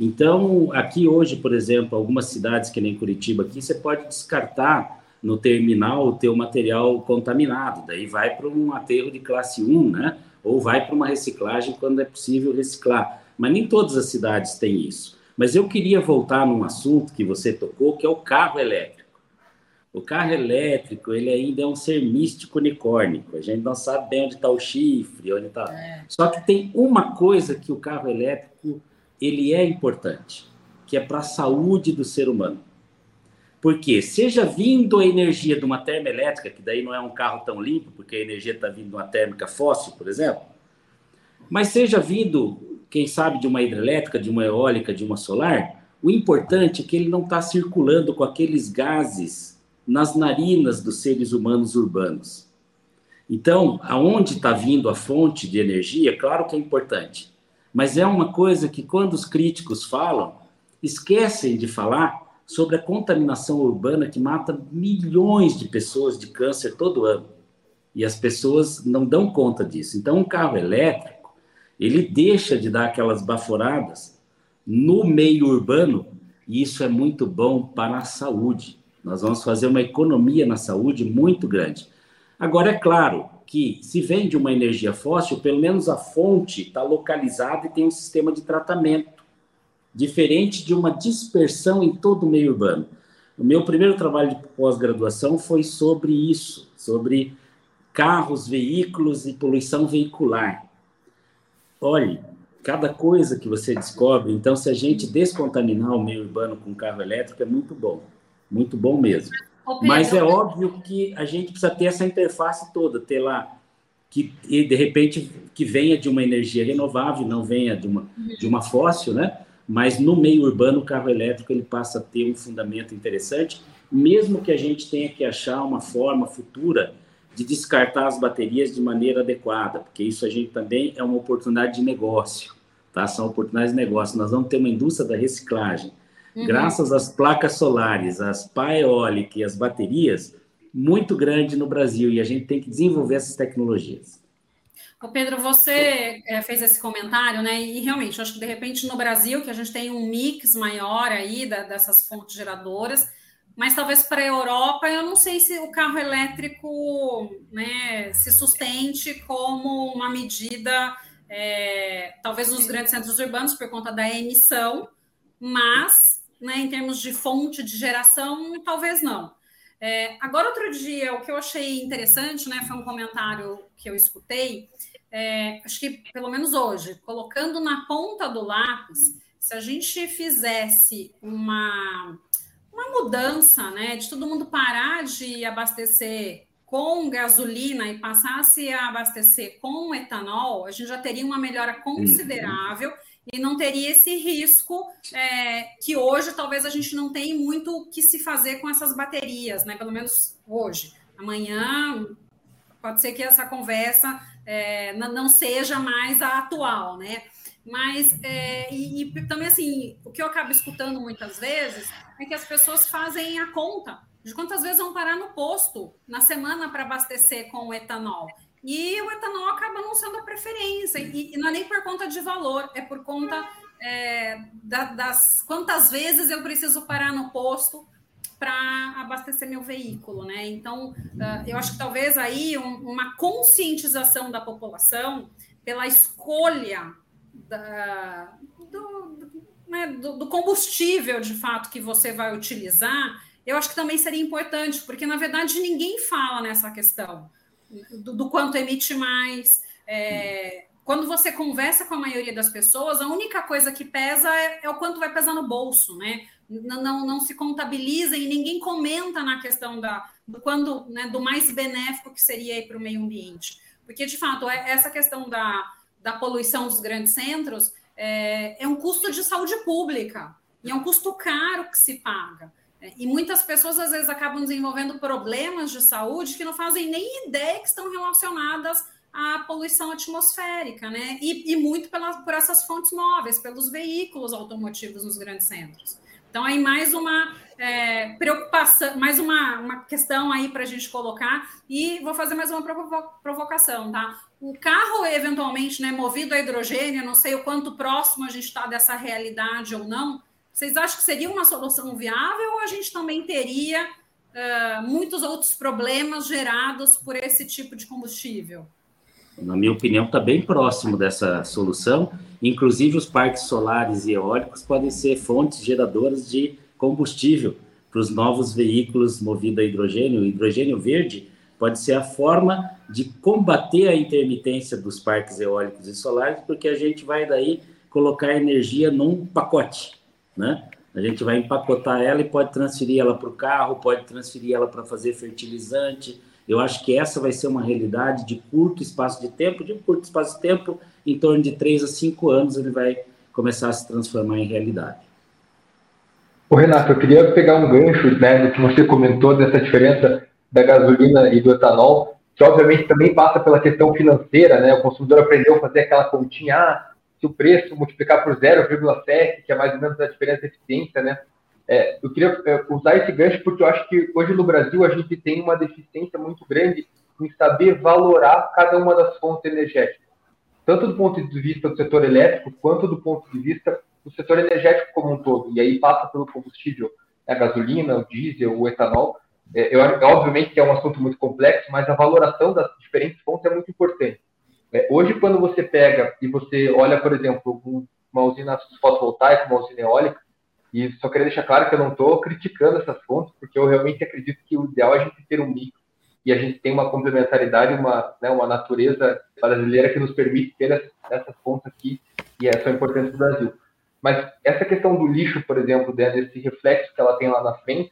Então, aqui hoje, por exemplo, algumas cidades que nem Curitiba aqui, você pode descartar no terminal o teu material contaminado, daí vai para um aterro de classe 1, né? ou vai para uma reciclagem quando é possível reciclar. Mas nem todas as cidades têm isso. Mas eu queria voltar num assunto que você tocou, que é o carro elétrico. O carro elétrico, ele ainda é um ser místico unicórnico. A gente não sabe bem onde está o chifre, onde está. É. Só que tem uma coisa que o carro elétrico ele é importante, que é para a saúde do ser humano. Porque seja vindo a energia de uma termoelétrica, que daí não é um carro tão limpo, porque a energia está vindo de uma térmica fóssil, por exemplo, mas seja vindo, quem sabe, de uma hidrelétrica, de uma eólica, de uma solar, o importante é que ele não está circulando com aqueles gases nas narinas dos seres humanos urbanos. Então, aonde está vindo a fonte de energia, claro que é importante, mas é uma coisa que quando os críticos falam, esquecem de falar sobre a contaminação urbana que mata milhões de pessoas de câncer todo ano. E as pessoas não dão conta disso. Então, um carro elétrico, ele deixa de dar aquelas baforadas no meio urbano, e isso é muito bom para a saúde. Nós vamos fazer uma economia na saúde muito grande. Agora, é claro que se vende uma energia fóssil, pelo menos a fonte está localizada e tem um sistema de tratamento diferente de uma dispersão em todo o meio urbano. O meu primeiro trabalho de pós-graduação foi sobre isso, sobre carros, veículos e poluição veicular. Olhe, cada coisa que você descobre, então, se a gente descontaminar o meio urbano com carro elétrico, é muito bom, muito bom mesmo. Mas é óbvio que a gente precisa ter essa interface toda, ter lá que de repente que venha de uma energia renovável, não venha de uma, de uma fóssil, né? mas no meio urbano o carro elétrico ele passa a ter um fundamento interessante, mesmo que a gente tenha que achar uma forma futura de descartar as baterias de maneira adequada, porque isso a gente também é uma oportunidade de negócio, tá? São oportunidades de negócio. Nós vamos ter uma indústria da reciclagem. Uhum. Graças às placas solares, às pá eólica e às baterias, muito grande no Brasil, e a gente tem que desenvolver essas tecnologias. Ô Pedro, você é, fez esse comentário, né? E realmente, acho que de repente no Brasil, que a gente tem um mix maior aí da, dessas fontes geradoras, mas talvez para a Europa, eu não sei se o carro elétrico né, se sustente como uma medida, é, talvez nos grandes centros urbanos, por conta da emissão, mas né, em termos de fonte de geração, talvez não. É, agora, outro dia, o que eu achei interessante, né, foi um comentário que eu escutei, é, acho que pelo menos hoje, colocando na ponta do lápis, se a gente fizesse uma, uma mudança, né, de todo mundo parar de abastecer com gasolina e passasse a abastecer com etanol, a gente já teria uma melhora considerável. Uhum e não teria esse risco é, que hoje talvez a gente não tenha muito o que se fazer com essas baterias, né? Pelo menos hoje. Amanhã pode ser que essa conversa é, não seja mais a atual, né? Mas é, e, e também assim, o que eu acabo escutando muitas vezes é que as pessoas fazem a conta de quantas vezes vão parar no posto na semana para abastecer com o etanol. E o etanol acaba não sendo a preferência, e, e não é nem por conta de valor, é por conta é, da, das quantas vezes eu preciso parar no posto para abastecer meu veículo, né? Então, uh, eu acho que talvez aí um, uma conscientização da população pela escolha da, do, né, do, do combustível de fato que você vai utilizar, eu acho que também seria importante, porque na verdade ninguém fala nessa questão do, do quanto emite mais. É, quando você conversa com a maioria das pessoas, a única coisa que pesa é, é o quanto vai pesar no bolso, né? Não, não, não, se contabiliza e ninguém comenta na questão da, do né, do mais benéfico que seria para o meio ambiente. Porque, de fato, é, essa questão da, da poluição dos grandes centros é, é um custo de saúde pública e é um custo caro que se paga. É, e muitas pessoas, às vezes, acabam desenvolvendo problemas de saúde que não fazem nem ideia que estão relacionadas à poluição atmosférica, né? E, e muito pela, por essas fontes móveis, pelos veículos automotivos nos grandes centros. Então, aí mais uma é, preocupação, mais uma, uma questão aí para a gente colocar, e vou fazer mais uma provocação, tá? O carro, eventualmente, né, movido a hidrogênio, não sei o quanto próximo a gente está dessa realidade ou não, vocês acham que seria uma solução viável ou a gente também teria uh, muitos outros problemas gerados por esse tipo de combustível? Na minha opinião, está bem próximo dessa solução. Inclusive, os parques solares e eólicos podem ser fontes geradoras de combustível para os novos veículos movidos a hidrogênio. O hidrogênio verde pode ser a forma de combater a intermitência dos parques eólicos e solares, porque a gente vai daí colocar energia num pacote né? A gente vai empacotar ela e pode transferir ela para o carro, pode transferir ela para fazer fertilizante. Eu acho que essa vai ser uma realidade de curto espaço de tempo, de um curto espaço de tempo, em torno de 3 a 5 anos, ele vai começar a se transformar em realidade. Ô Renato, eu queria pegar um gancho né, do que você comentou dessa diferença da gasolina e do etanol, que obviamente também passa pela questão financeira, né? O consumidor aprendeu a fazer aquela continha, ah, se o preço multiplicar por 0,7, que é mais ou menos a diferença de eficiência, né? É, eu queria é, usar esse gancho porque eu acho que hoje no Brasil a gente tem uma deficiência muito grande em saber valorar cada uma das fontes energéticas, tanto do ponto de vista do setor elétrico quanto do ponto de vista do setor energético como um todo. E aí passa pelo combustível, a gasolina, o diesel, o etanol. É, eu, obviamente que é um assunto muito complexo, mas a valoração das diferentes fontes é muito importante. É, hoje, quando você pega e você olha, por exemplo, uma usina fotovoltaica, uma usina eólica, e só queria deixar claro que eu não estou criticando essas fontes, porque eu realmente acredito que o ideal é a gente ter um mix e a gente tem uma complementaridade, uma, né, uma natureza brasileira que nos permite ter essas fontes aqui e é importante do Brasil. Mas essa questão do lixo, por exemplo, né, desse reflexo que ela tem lá na frente,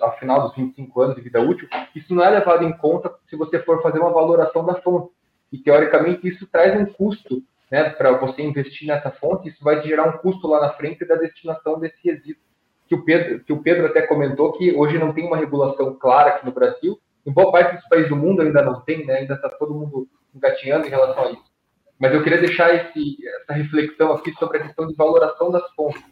ao final dos 25 anos de vida útil, isso não é levado em conta se você for fazer uma valoração da fonte e teoricamente isso traz um custo né, para você investir nessa fonte, isso vai gerar um custo lá na frente da destinação desse resíduo. Que o, Pedro, que o Pedro até comentou que hoje não tem uma regulação clara aqui no Brasil, em boa parte dos países do mundo ainda não tem, né, ainda está todo mundo engatinhando em relação a isso. Mas eu queria deixar esse, essa reflexão aqui sobre a questão de valoração das fontes,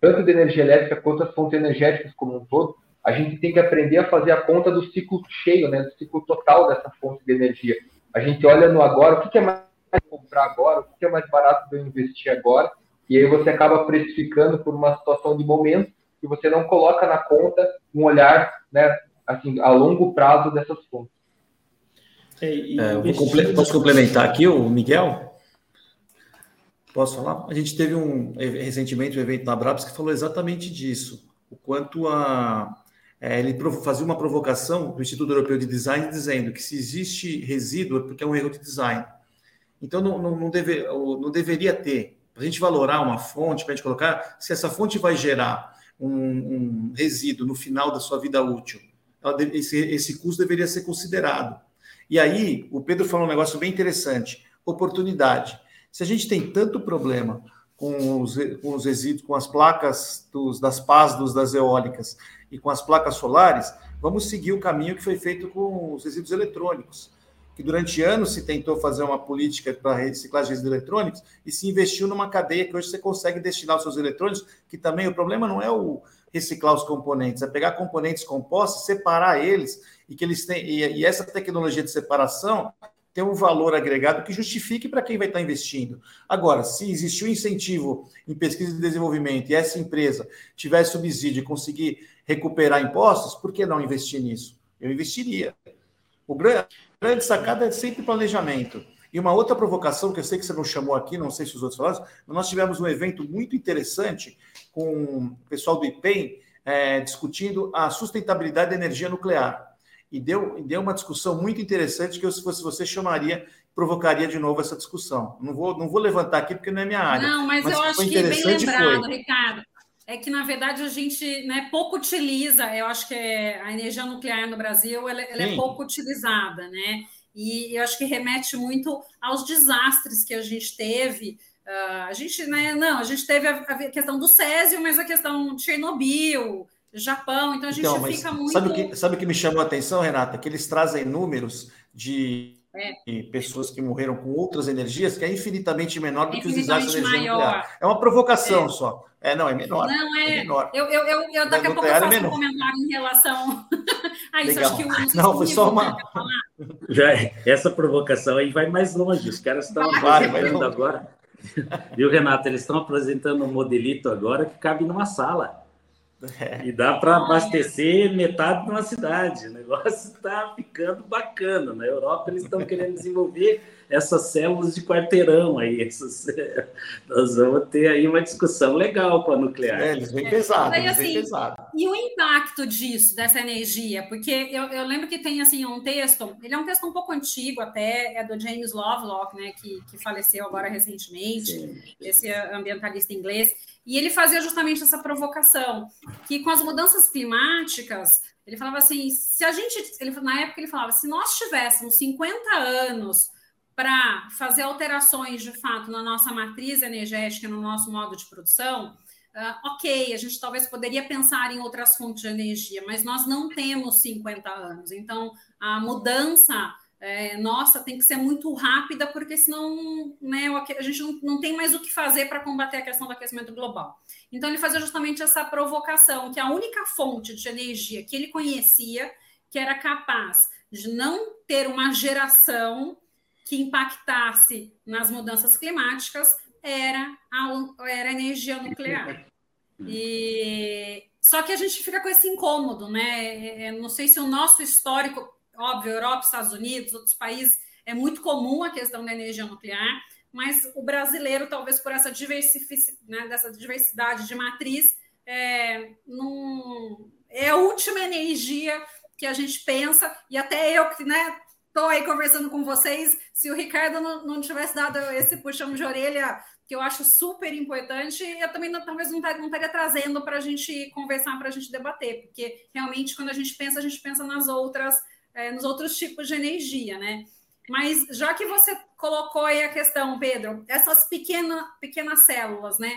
tanto de energia elétrica quanto as fontes energéticas como um todo. A gente tem que aprender a fazer a conta do ciclo cheio, né, do ciclo total dessa fonte de energia a gente olha no agora, o que é mais comprar agora, o que é mais barato de eu investir agora, e aí você acaba precificando por uma situação de momento e você não coloca na conta um olhar, né, assim, a longo prazo dessas fontes. É, comple posso complementar aqui, o Miguel? Posso falar? A gente teve um recentemente um evento na Brabs que falou exatamente disso, o quanto a é, ele fazia uma provocação do Instituto Europeu de Design dizendo que se existe resíduo é porque é um erro de design. Então, não, não, não, deve, não deveria ter, para a gente valorar uma fonte, para a gente colocar, se essa fonte vai gerar um, um resíduo no final da sua vida útil, esse, esse custo deveria ser considerado. E aí, o Pedro falou um negócio bem interessante: oportunidade. Se a gente tem tanto problema com os, com os resíduos, com as placas dos, das pás dos, das eólicas e com as placas solares, vamos seguir o caminho que foi feito com os resíduos eletrônicos. Que durante anos se tentou fazer uma política para reciclagem de resíduos eletrônicos e se investiu numa cadeia que hoje você consegue destinar os seus eletrônicos, que também o problema não é o reciclar os componentes, é pegar componentes compostos, separar eles e que eles têm e, e essa tecnologia de separação ter um valor agregado que justifique para quem vai estar investindo. Agora, se existiu um incentivo em pesquisa e desenvolvimento e essa empresa tiver subsídio e conseguir recuperar impostos, por que não investir nisso? Eu investiria. O grande, grande sacada é sempre planejamento. E uma outra provocação que eu sei que você não chamou aqui, não sei se os outros falaram, mas nós tivemos um evento muito interessante com o pessoal do IPEM é, discutindo a sustentabilidade da energia nuclear e deu, deu uma discussão muito interessante que eu, se fosse você, chamaria, provocaria de novo essa discussão. Não vou, não vou levantar aqui porque não é minha área. Não, mas, mas eu acho que bem lembrado, foi. Ricardo. É que, na verdade, a gente né, pouco utiliza, eu acho que é, a energia nuclear no Brasil ela, ela é pouco utilizada, né? E eu acho que remete muito aos desastres que a gente teve. Uh, a gente, né, não, a gente teve a, a, questão do Césio, mas a questão de Chernobyl, Japão, então a gente então, fica muito. Sabe o, que, sabe o que me chamou a atenção, Renata? Que eles trazem números de, é. pessoas que morreram com outras energias que é infinitamente menor do é que os desastres maior. nuclear. É uma provocação é. só. É, não, é menor. Não, é. é menor. Eu, eu, eu, eu daqui a pouco eu é faço um comentário em relação a isso. Acho que o, não, foi só uma. Já, essa provocação aí vai mais longe. Os caras estão vai agora. Viu, Renata? Eles estão apresentando um modelito agora que cabe numa sala. É. E dá para abastecer metade de uma cidade. O negócio está ficando bacana. Na Europa, eles estão querendo desenvolver essas células de quarteirão aí. Essas... Nós vamos ter aí uma discussão legal com a nuclear. É, eles vêm é, pesado, eles assim, pesado. E o impacto disso, dessa energia? Porque eu, eu, lembro que tem assim um texto, ele é um texto um pouco antigo até, é do James Lovelock, né, que, que faleceu agora recentemente, Sim. esse ambientalista inglês e ele fazia justamente essa provocação, que com as mudanças climáticas, ele falava assim, se a gente, ele, na época ele falava, se nós tivéssemos 50 anos para fazer alterações de fato na nossa matriz energética, no nosso modo de produção, uh, ok, a gente talvez poderia pensar em outras fontes de energia, mas nós não temos 50 anos. Então, a mudança é, nossa, tem que ser muito rápida, porque senão né, a gente não, não tem mais o que fazer para combater a questão do aquecimento global. Então, ele fazia justamente essa provocação, que a única fonte de energia que ele conhecia, que era capaz de não ter uma geração que impactasse nas mudanças climáticas, era a, era a energia nuclear. E só que a gente fica com esse incômodo, né? É, é, não sei se o nosso histórico óbvio, Europa, Estados Unidos, outros países, é muito comum a questão da energia nuclear, mas o brasileiro, talvez por essa diversidade, né, dessa diversidade de matriz, é, num, é a última energia que a gente pensa, e até eu que né, estou aí conversando com vocês, se o Ricardo não, não tivesse dado esse puxão de orelha, que eu acho super importante, eu também não, talvez não não estaria trazendo para a gente conversar, para a gente debater, porque realmente quando a gente pensa, a gente pensa nas outras é, nos outros tipos de energia, né? Mas já que você colocou aí a questão, Pedro, essas pequena, pequenas células, né?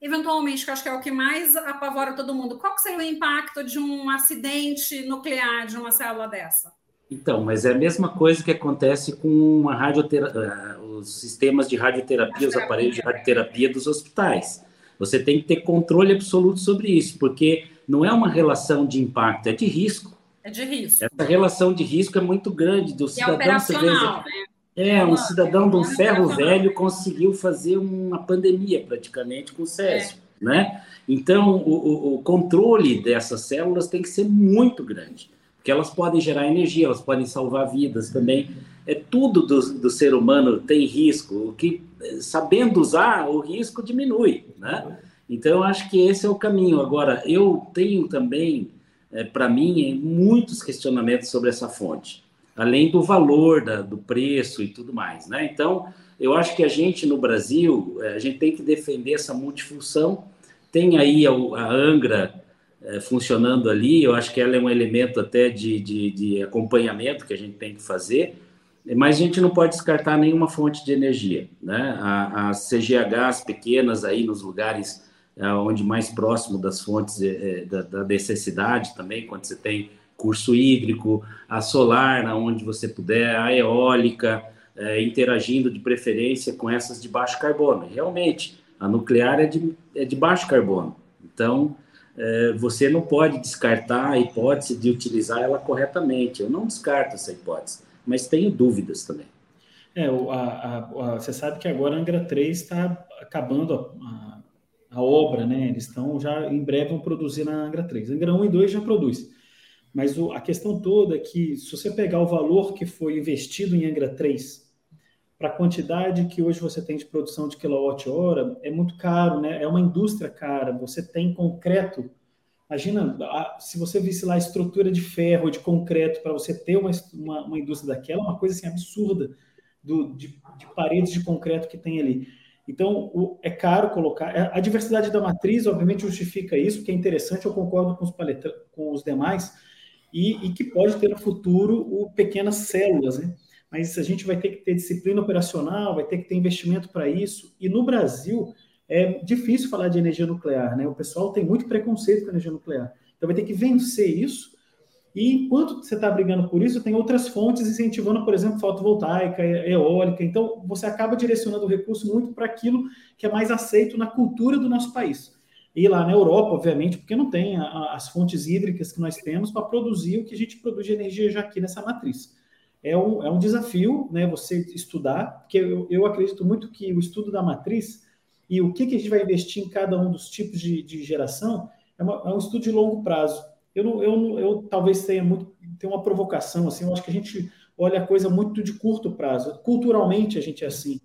Eventualmente, que acho que é o que mais apavora todo mundo, qual seria o impacto de um acidente nuclear de uma célula dessa? Então, mas é a mesma coisa que acontece com a radioterapia, eh, os sistemas de radioterapia, os aparelhos de radioterapia dos hospitais. Você tem que ter controle absoluto sobre isso, porque não é uma relação de impacto, é de risco. É de risco. Essa relação de risco é muito grande. Do cidadão, é né? É, um cidadão de um ferro velho conseguiu fazer uma pandemia praticamente com o Césio, é. né? Então, o, o, controle dessas células tem que ser muito grande, porque elas podem gerar energia, elas podem salvar vidas também. É tudo do, do ser humano tem risco, o que sabendo usar, o risco diminui, né? Então, eu acho que esse é o caminho. Agora, eu tenho também é, para mim, muitos questionamentos sobre essa fonte, além do valor, da, do preço e tudo mais. Né? Então, eu acho que a gente no Brasil, é, a gente tem que defender essa multifunção. Tem aí a, a Angra é, funcionando ali, eu acho que ela é um elemento até de, de, de acompanhamento que a gente tem que fazer, mas a gente não pode descartar nenhuma fonte de energia. Né? As CGHs pequenas aí nos lugares é, onde mais próximo das fontes é, da, da, necessidade também, quando você tem curso hídrico, a solar, onde você puder, a eólica, é, interagindo de preferência com essas de baixo carbono. Realmente, a nuclear é de, é de baixo carbono. Então, é, você não pode descartar a hipótese de utilizar ela corretamente. Eu não descarto essa hipótese mas tenho dúvidas também. É, a, a, a, você sabe que agora a Angra 3 está acabando a, obra, né? Eles estão já em breve vão produzir na Angra 3. Angra 1 e 2 já produz. Mas o, a questão toda é que, se você pegar o valor que foi investido em Angra 3 para a quantidade que hoje você tem de produção de quilowatt-hora, é muito caro, né? É uma indústria cara. Você tem concreto Imagina se você visse lá a estrutura de ferro, de concreto, para você ter uma, uma, uma, indústria daquela, uma coisa assim absurda do, de, de, paredes de concreto que tem ali. Então, o, é caro colocar. É, a diversidade da matriz, obviamente, justifica isso, que é interessante, eu concordo com os, paletra, com os demais, e, e, que pode ter no futuro o, pequenas células, né? Mas a gente vai ter que ter disciplina operacional, vai ter que ter investimento para isso. E no Brasil, é difícil falar de energia nuclear, né? O pessoal tem muito preconceito com a energia nuclear. Então vai ter que vencer isso. E enquanto você está brigando por isso, tem outras fontes incentivando, por exemplo, fotovoltaica, eólica. Então você acaba direcionando o recurso muito para aquilo que é mais aceito na cultura do nosso país. E lá na Europa, obviamente, porque não tem a, as fontes hídricas que nós temos para produzir o que a gente produz de energia já aqui nessa matriz. É um, é um desafio né, você estudar, porque eu, eu acredito muito que o estudo da matriz e o que, que a gente vai investir em cada um dos tipos de, de geração é, uma, é, um estudo de longo prazo. Eu, não, eu, eu talvez tenha, muito, uma provocação, assim, eu acho que a gente olha a coisa muito de curto prazo. Culturalmente, a gente é assim.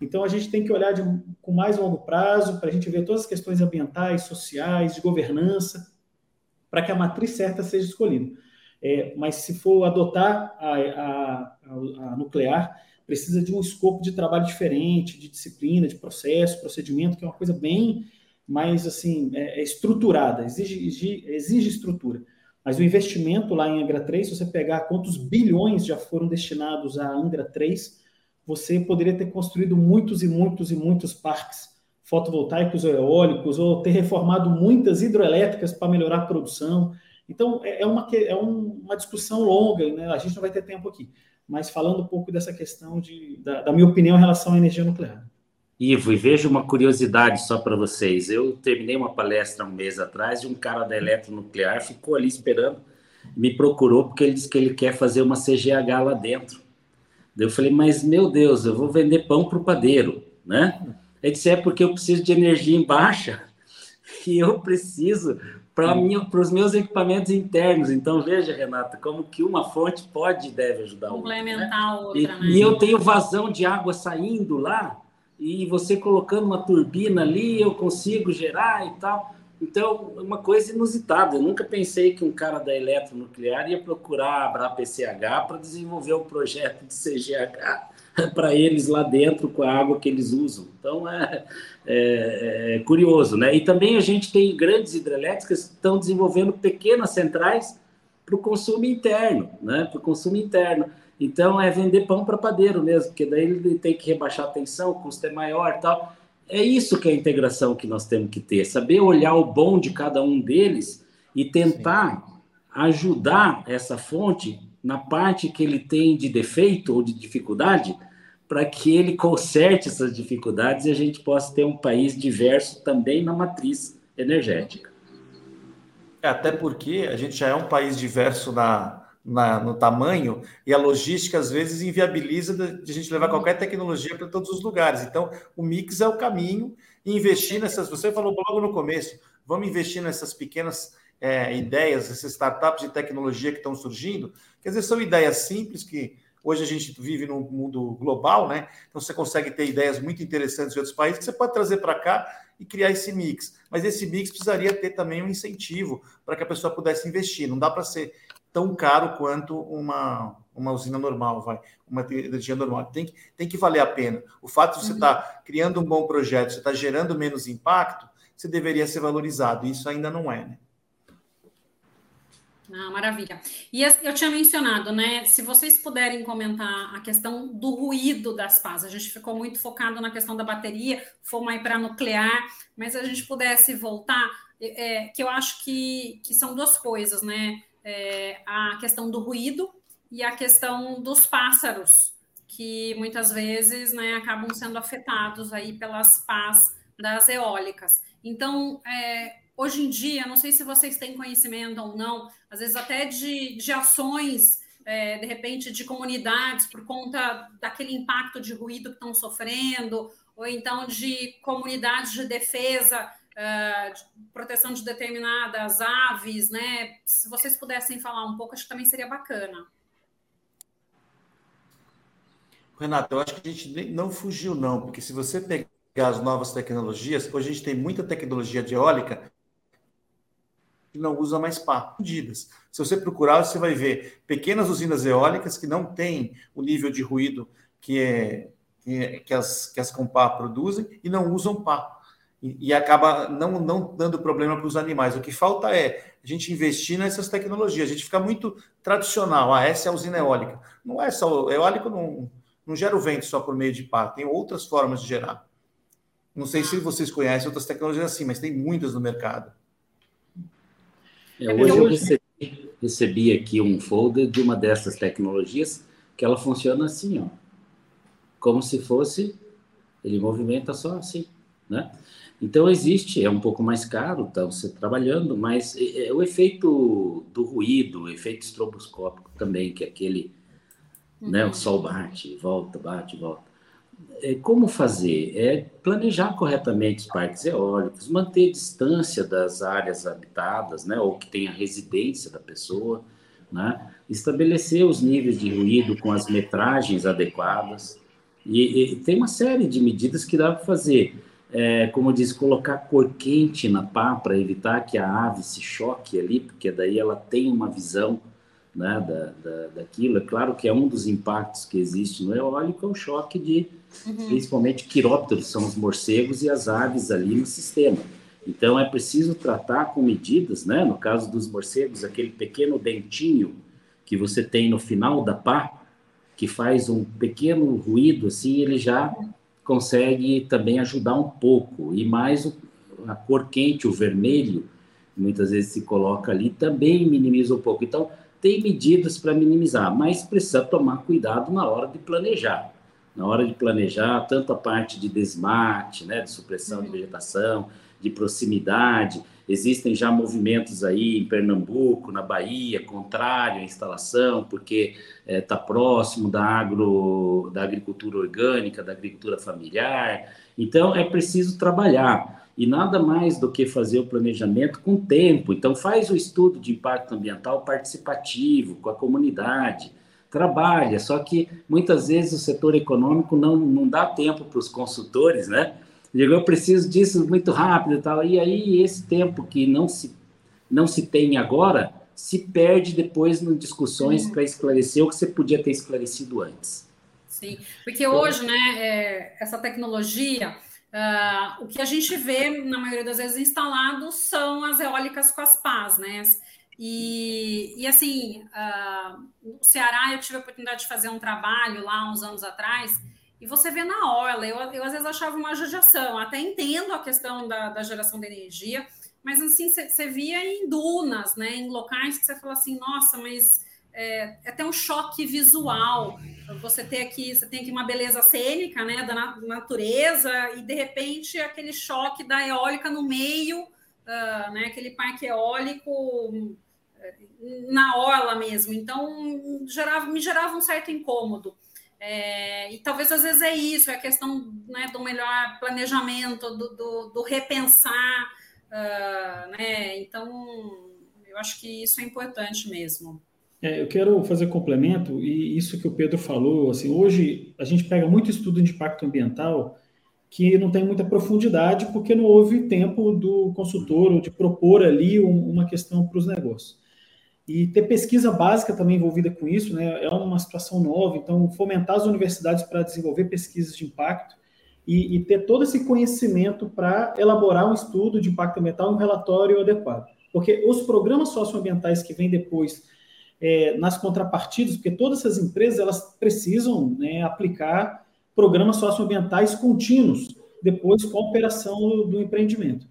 Então, a gente tem que olhar de, com mais longo prazo para a gente ver todas as questões ambientais, sociais, de governança, para que a matriz certa seja escolhida. É, mas se for adotar a, a, a, nuclear, precisa de um escopo de trabalho diferente, de disciplina, de processo, procedimento, que é uma coisa bem mais assim é, é estruturada, exige, exige, exige, estrutura. Mas o investimento lá em Angra 3, se você pegar quantos bilhões já foram destinados à Angra 3, você poderia ter construído muitos e muitos e muitos parques fotovoltaicos ou eólicos, ou ter reformado muitas hidroelétricas para melhorar a produção. Então, é, é uma, é uma discussão longa, né? a gente não vai ter tempo aqui mas falando um pouco dessa questão de, da, da minha opinião em relação à energia nuclear. Ivo, e veja uma curiosidade só para vocês. Eu terminei uma palestra um mês atrás e um cara da eletronuclear ficou ali esperando, me procurou porque ele disse que ele quer fazer uma CGH lá dentro. Eu falei, mas meu Deus, eu vou vender pão para o padeiro, né? Ele disse, é porque eu preciso de energia em baixa e eu preciso para hum. os meus equipamentos internos. Então, veja, Renata, como que uma fonte pode e deve ajudar Complementar a outra. E, né? e eu tenho vazão de água saindo lá, e você colocando uma turbina ali, eu consigo gerar e tal. Então, uma coisa inusitada. Eu nunca pensei que um cara da eletronuclear ia procurar a PCH para desenvolver um projeto de CGH para eles lá dentro com a água que eles usam. Então é, é, é, curioso, né? E também a gente tem grandes hidrelétricas que estão desenvolvendo pequenas centrais para o consumo interno, né? Para o consumo interno. Então é vender pão para padeiro mesmo, porque daí ele tem que rebaixar a tensão, o custo é maior, tal. É isso que é a integração que nós temos que ter, saber olhar o bom de cada um deles e tentar Sim. ajudar essa fonte na parte que ele tem de defeito ou de dificuldade, para que ele conserte essas dificuldades e a gente possa ter um país diverso também na matriz energética. É, até porque a gente já é um país diverso na, na, no tamanho e a logística às vezes inviabiliza de, de a gente levar qualquer tecnologia para todos os lugares. Então, o mix é o caminho e investir nessas. Você falou logo no começo, vamos investir nessas pequenas é, ideias, essas startups de tecnologia que estão surgindo, quer dizer, são ideias simples que Hoje a gente vive num mundo global, né? Então você consegue ter ideias muito interessantes de outros países que você pode trazer para cá e criar esse mix. Mas esse mix precisaria ter também um incentivo para que a pessoa pudesse investir. Não dá para ser tão caro quanto uma, uma usina normal, vai, uma energia normal. Tem que, tem que valer a pena. O fato de você estar uhum. tá criando um bom projeto, você está gerando menos impacto, você deveria ser valorizado. Isso ainda não é, né? Ah, maravilha. E eu tinha mencionado, né? Se vocês puderem comentar a questão do ruído das pás, a gente ficou muito focado na questão da bateria, fomos aí para nuclear, mas a gente pudesse voltar, é, que eu acho que, que são duas coisas, né? É, a questão do ruído e a questão dos pássaros, que muitas vezes né, acabam sendo afetados aí pelas pás das eólicas. Então, é, hoje em dia, não sei se vocês têm conhecimento ou não, às vezes até de, de ações, é, de repente, de comunidades por conta daquele impacto de ruído que estão sofrendo, ou então de comunidades de defesa, uh, de proteção de determinadas aves, né? Se vocês pudessem falar um pouco, acho que também seria bacana. Renato, eu acho que a gente não fugiu, não, porque se você pegar as novas tecnologias, hoje a gente tem muita tecnologia de eólica que não usa mais pá, medidas. Se você procurar, você vai ver pequenas usinas eólicas que não têm o nível de ruído que, é, que, é, que as, que as com pá produzem e não usam pá. E, e acaba não, não dando problema para os animais. O que falta é a gente investir nessas tecnologias. A gente fica muito tradicional. Ah, essa é a usina eólica. Não é só. Eólico não, não gera o vento só por meio de pá. Tem outras formas de gerar. Não sei se vocês conhecem outras tecnologias assim, mas tem muitas no mercado. É, hoje eu recebi, recebi, aqui um folder de uma dessas tecnologias que ela funciona assim, ó, como se fosse, ele movimenta só assim, né? Então existe, é um pouco mais caro, está você trabalhando, mas é, é, o efeito do ruído, o efeito estroboscópico também, que é aquele, uhum. né, o uhum. sol bate, volta, bate, volta é, como fazer? É planejar corretamente os parques eólicos, manter distância das áreas habitadas, né, ou que tenha residência da pessoa, né, estabelecer os níveis de ruído com as metragens adequadas. E, e tem uma série de medidas que dá para fazer. É, como diz, colocar cor quente na pá para evitar que a ave se choque ali, porque daí ela tem uma visão né, da, da, daquilo. É claro que é um dos impactos que existe no eólico, é o choque de, uhum. principalmente, quirópteros, são os morcegos e as aves ali no sistema. Então, é preciso tratar com medidas, né, no caso dos morcegos, aquele pequeno dentinho que você tem no final da pá, que faz um pequeno ruído, assim, ele já consegue também ajudar um pouco. E mais a cor quente, o vermelho, muitas vezes se coloca ali, também minimiza um pouco. Então, tem medidas para minimizar, mas precisa tomar cuidado na hora de planejar. Na hora de planejar, tanto a parte de desmate, né, de supressão de vegetação, de proximidade. Existem já movimentos aí em Pernambuco, na Bahia, contrário à instalação, porque está eh, é, próximo da, agro, da agricultura orgânica, da agricultura familiar. Então, é preciso trabalhar e nada mais do que fazer o planejamento com tempo. Então, faz o estudo de impacto ambiental participativo, com a comunidade, trabalha, só que muitas vezes o setor econômico não, não dá tempo para os consultores, né? Digo, eu preciso disso muito rápido e tal, e aí esse tempo que não se, não se tem agora, se perde depois em discussões para esclarecer o que você podia ter esclarecido antes. Sim, porque hoje, né, é, essa tecnologia Uh, o que a gente vê, na maioria das vezes, instalado são as eólicas com as pás, né? E, e assim, uh, no Ceará eu tive a oportunidade de fazer um trabalho lá uns anos atrás, e você vê na orla, eu, eu às vezes achava uma judiação, até entendo a questão da, da geração de energia, mas assim, você via em dunas, né? Em locais que você fala assim, nossa, mas é, é até um choque visual. Você tem aqui, você tem aqui uma beleza cênica, né, da natureza, e de repente aquele choque da eólica no meio, uh, né, aquele parque eólico eh, na orla mesmo. Então gerava, me gerava um certo incômodo. É, e talvez às vezes é isso, é a questão né, do melhor planejamento, do, do, do repensar, uh, né? Então eu acho que isso é importante mesmo. É, eu quero fazer complemento, e isso que o Pedro falou, assim, hoje a gente pega muito estudo de impacto ambiental que não tem muita profundidade, porque não houve tempo do consultor ou de propor ali uma questão para os negócios. E ter pesquisa básica também envolvida com isso, né, é uma situação nova, então fomentar as universidades para desenvolver pesquisas de impacto e, e ter todo esse conhecimento para elaborar um estudo de impacto ambiental, um relatório adequado. Porque os programas socioambientais que vêm depois é, nas contrapartidas, porque todas essas empresas elas precisam né, aplicar programas socioambientais contínuos depois com a operação do, empreendimento.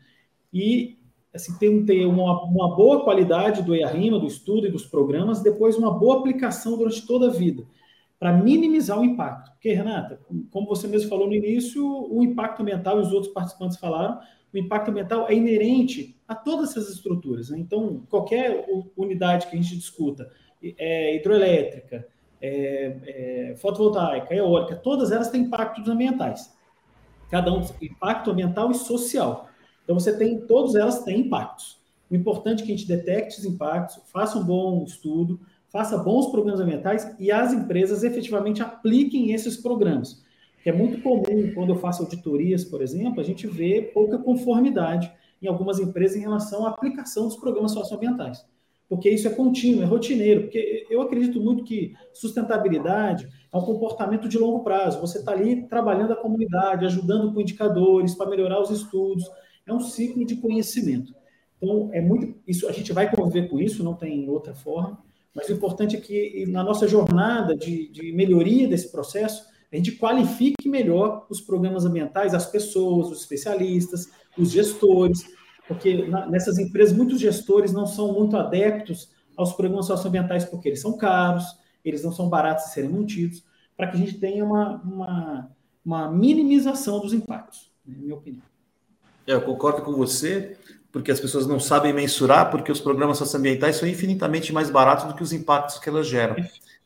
E assim, ter, ter uma, uma, boa qualidade do EARIMA, do estudo e dos programas, depois uma boa aplicação durante toda a vida, para minimizar o impacto. Porque, Renata, como você mesmo falou no início, o impacto ambiental, e os outros participantes falaram, o impacto ambiental é inerente a todas essas estruturas. Né? Então, qualquer unidade que a gente discuta, é, hidroelétrica, é, é, fotovoltaica, eólica, todas elas têm impactos ambientais. Cada um impacto ambiental e social. Então você tem, todas elas têm impactos. O importante é que a gente detecte os impactos, faça um bom estudo, faça bons programas ambientais e as empresas efetivamente apliquem esses programas. Que é muito comum quando eu faço auditorias, por exemplo, a gente vê pouca conformidade em algumas empresas em relação à aplicação dos programas socioambientais porque isso é contínuo, é rotineiro, porque eu acredito muito que sustentabilidade é um comportamento de longo prazo. Você está ali trabalhando a comunidade, ajudando com indicadores para melhorar os estudos, é um ciclo de conhecimento. Então, é muito isso, a gente vai conviver com isso, não tem outra forma, mas o importante é que na nossa jornada de, de melhoria desse processo, a gente qualifique melhor os programas ambientais, as pessoas, os especialistas, os gestores, porque na, nessas empresas muitos gestores não são muito adeptos aos programas socioambientais porque eles são caros, eles não são baratos de serem mantidos, para que a gente tenha uma, uma, uma minimização dos impactos, na minha opinião. É, eu concordo com você, porque as pessoas não sabem mensurar, porque os programas socioambientais são infinitamente mais baratos do que os impactos que elas geram.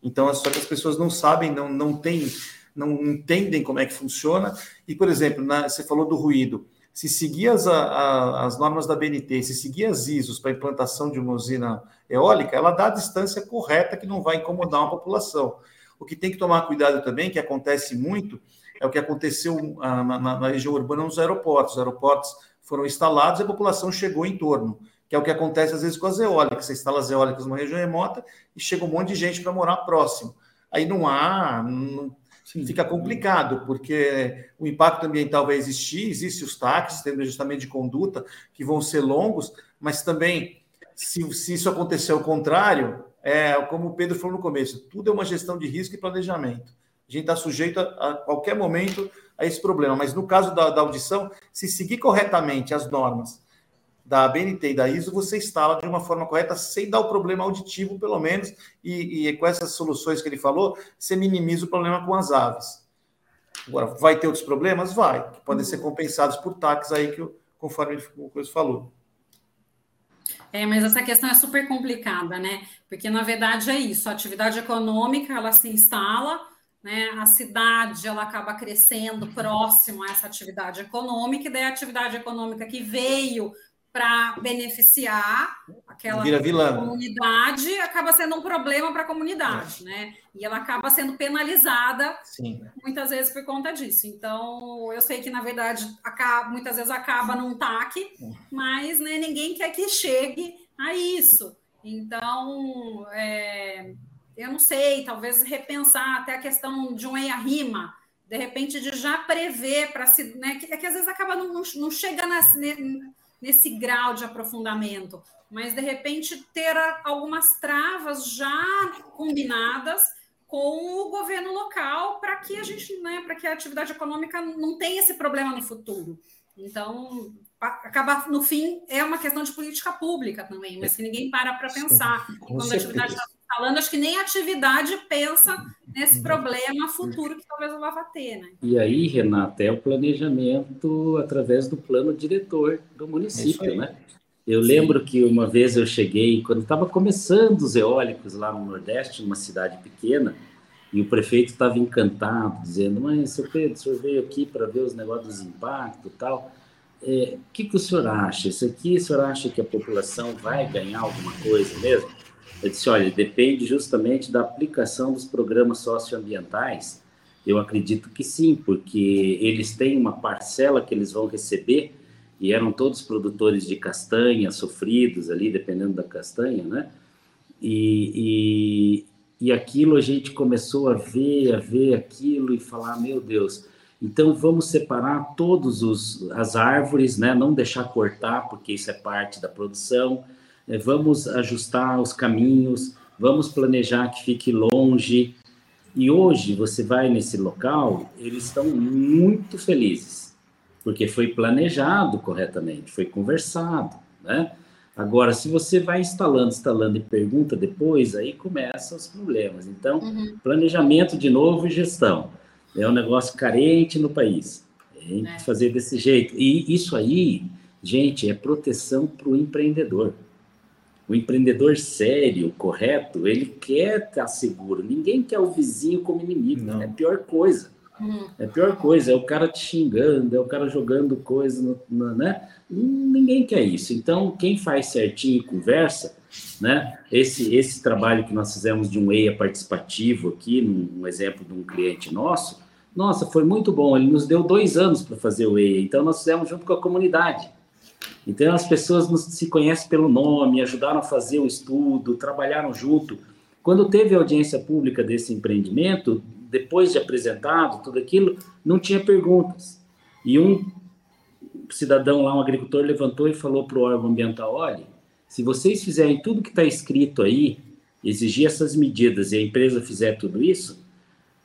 Então, é só que as pessoas não sabem, não, não têm, não entendem como é que funciona. E, por exemplo, na, você falou do ruído se seguir as, a, as normas da BNT, se seguir as ISOs para implantação de uma usina eólica, ela dá a distância correta que não vai incomodar uma população. O que tem que tomar cuidado também, que acontece muito, é o que aconteceu ah, na, na, na região urbana nos aeroportos. Os aeroportos foram instalados e a população chegou em torno, que é o que acontece às vezes com as eólicas. Você instala as eólicas numa região remota e chega um monte de gente para morar próximo. Aí não há, não, Sim. fica complicado, porque o impacto ambiental vai existir, existem os táxis, tem ajustamento de conduta que vão ser longos, mas também, se, se isso acontecer ao contrário, é como o Pedro falou no começo, tudo é uma gestão de risco e planejamento. A gente está sujeito a, a, qualquer momento a esse problema, mas no caso da, da audição, se seguir corretamente as normas da BNT e da ISO, você instala de uma forma correta, sem dar o problema auditivo, pelo menos, e, e com essas soluções que ele falou, você minimiza o problema com as aves. Agora, vai ter outros problemas? Vai, que podem ser compensados por taxas aí, que conforme o Coisa falou. É, mas essa questão é super complicada, né? Porque, na verdade, é isso, a atividade econômica, ela se instala, né? A cidade, ela acaba crescendo próximo a essa atividade econômica, e daí a atividade econômica que veio para beneficiar aquela comunidade acaba sendo um problema para a comunidade, é. né? E ela acaba sendo penalizada Sim. muitas vezes por conta disso. Então, eu sei que na verdade acaba, muitas vezes acaba num TAC, é. mas né, ninguém quer que chegue a isso. Então, é, eu não sei, talvez repensar até a questão de um EIA-RIMA, de repente de já prever para se. Né, que, é que às vezes acaba não, não chega na, nesse grau de aprofundamento, mas de repente ter algumas travas já combinadas com o governo local para que a gente, né, para que a atividade econômica não tenha esse problema no futuro. Então, acaba no fim é uma questão de política pública também, mas que ninguém para para pensar. Sim, quando certeza. a atividade está falando, acho que nem a atividade pensa nesse problema futuro que talvez eu vá ter, né? E aí, Renata, é o planejamento através do plano diretor do município, né? Eu Sim. lembro que uma vez eu cheguei, quando estava começando os eólicos lá no Nordeste, numa cidade pequena, e o prefeito estava encantado, dizendo: Mas, seu Pedro, o senhor veio aqui para ver os negócios dos impactos e tal. É, o que, que o senhor acha? Isso aqui, o senhor acha que a população vai ganhar alguma coisa mesmo? Eu disse, olha, depende justamente da aplicação dos programas socioambientais. Eu acredito que sim, porque eles têm uma parcela que eles vão receber, e eram todos produtores de castanha, sofridos ali, dependendo da castanha, né? E, e, e aquilo a gente começou a ver, a ver aquilo e falar, meu Deus, então vamos separar todos os as árvores, né? Não deixar cortar, porque isso é parte da produção vamos ajustar os caminhos, vamos planejar que fique longe. E hoje você vai nesse local, eles estão muito felizes, porque foi planejado corretamente, foi conversado, né? Agora, se você vai instalando, instalando e pergunta depois, aí começam os problemas. Então, uhum. planejamento de novo e gestão. É um negócio carente no país. Tem que é. fazer desse jeito. E isso aí, gente, é proteção para o empreendedor. O empreendedor sério, correto, ele quer estar seguro. Ninguém quer o vizinho como inimigo. Não. É a pior coisa. Uhum. É a pior coisa. É o cara te xingando, é o cara jogando coisa, no, no, né? Ninguém quer isso. Então, quem faz certinho e conversa, né? Esse, esse trabalho que nós fizemos de um EIA participativo aqui, num, um exemplo de um cliente nosso, nossa, foi muito bom. Ele nos deu dois anos para fazer o EIA. Então, nós fizemos junto com a comunidade. Então as pessoas nos, se conhecem pelo nome, ajudaram a fazer o estudo, trabalharam junto. Quando teve audiência pública desse empreendimento, depois de apresentado tudo aquilo, não tinha perguntas. E um cidadão lá, um agricultor, levantou e falou para o órgão ambiental: olha, se vocês fizerem tudo que está escrito aí, exigir essas medidas e a empresa fizer tudo isso,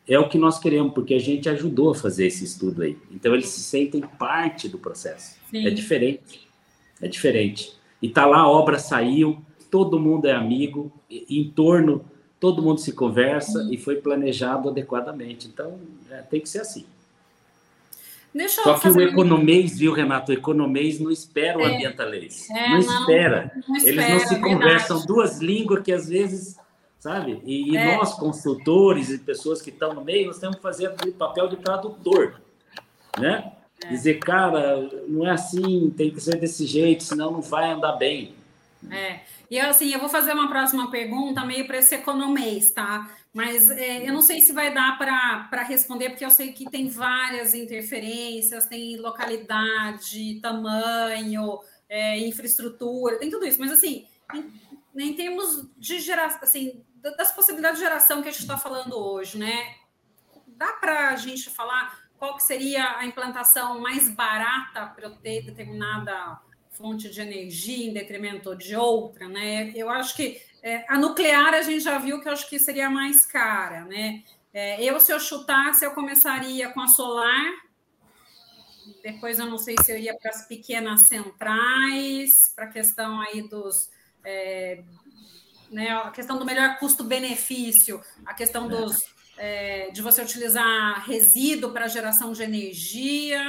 é o que nós queremos, porque a gente ajudou a fazer esse estudo aí. Então eles se sentem parte do processo. É Sim. É diferente. É diferente. E tá lá, a obra saiu, todo mundo é amigo, em torno, todo mundo se conversa e foi planejado adequadamente. Então, é, tem que ser assim. Deixa Só que o economês, viu, Renato? O economês não espera o é, ambientalês. É, não, espera. Não, não, espera. Eles não se conversam duas línguas que às vezes, sabe? E, e é. nós, consultores e pessoas que estão no meio, nós temos que fazer o papel de tradutor, né? É. Dizer, cara, não é assim, tem que ser desse jeito, senão não vai andar bem. É. E assim, eu vou fazer uma próxima pergunta meio para esse economês, tá? Mas é, eu não sei se vai dar para responder, porque eu sei que tem várias interferências, tem localidade, tamanho, é, infraestrutura, tem tudo isso. Mas assim, em, em termos de geração, assim, das possibilidades de geração que a gente está falando hoje, né? Dá para a gente falar qual que seria a implantação mais barata para eu ter determinada fonte de energia em detrimento de outra, né? Eu acho que é, a nuclear a gente já viu que eu acho que seria mais cara, né? É, eu, se eu chutasse, eu começaria com a solar, depois eu não sei se eu ia para as pequenas centrais, para a questão aí dos. É, né, a questão do melhor custo-benefício, a questão dos é, de você utilizar resíduo para geração de energia.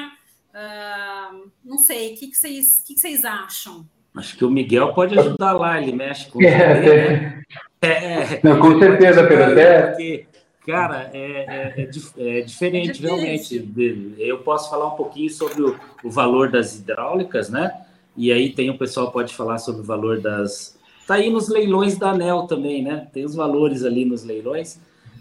Uh, não sei, o que, que, vocês, que, que vocês acham? Acho que o Miguel pode ajudar lá, ele mexe com é, né? é, Não, com certeza, Pedro. Até... Porque, cara, é, é, é, é diferente, realmente. Eu posso falar um pouquinho sobre o, o, valor das hidráulicas, né? E aí tem o pessoal pode falar sobre o valor das. Tá aí nos leilões da ANEL também, né? Tem os valores ali nos leilões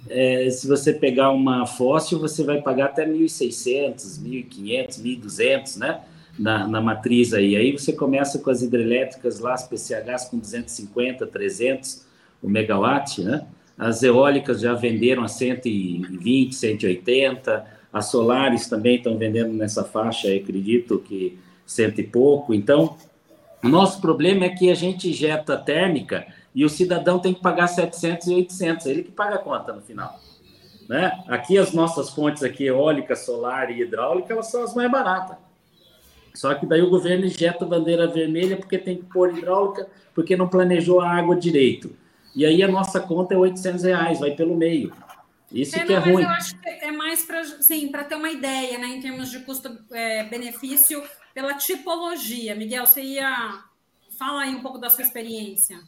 é, se você pegar uma fóssil, você vai pagar até 1.600, 1.500, 1.200, né? Na, na matriz aí. Aí você começa com as hidrelétricas lá, as PCHs com 250, 300 o megawatt, né? As eólicas já venderam a 120, 180, as solares também estão vendendo nessa faixa, acredito que cento e pouco. Então, o nosso problema é que a gente injeta térmica e o cidadão tem que pagar 700 e 800, ele que paga a conta no final. Né? Aqui as nossas fontes aqui, eólica, solar e hidráulica, elas são as mais baratas. Só que daí o governo injeta bandeira vermelha porque tem que pôr hidráulica, porque não planejou a água direito. E aí a nossa conta é 800 reais, vai pelo meio. Isso é, que é não, ruim. eu acho que é mais para ter uma ideia, né, em termos de custo-benefício, é, pela tipologia. Miguel, você ia falar aí um pouco da sua experiência.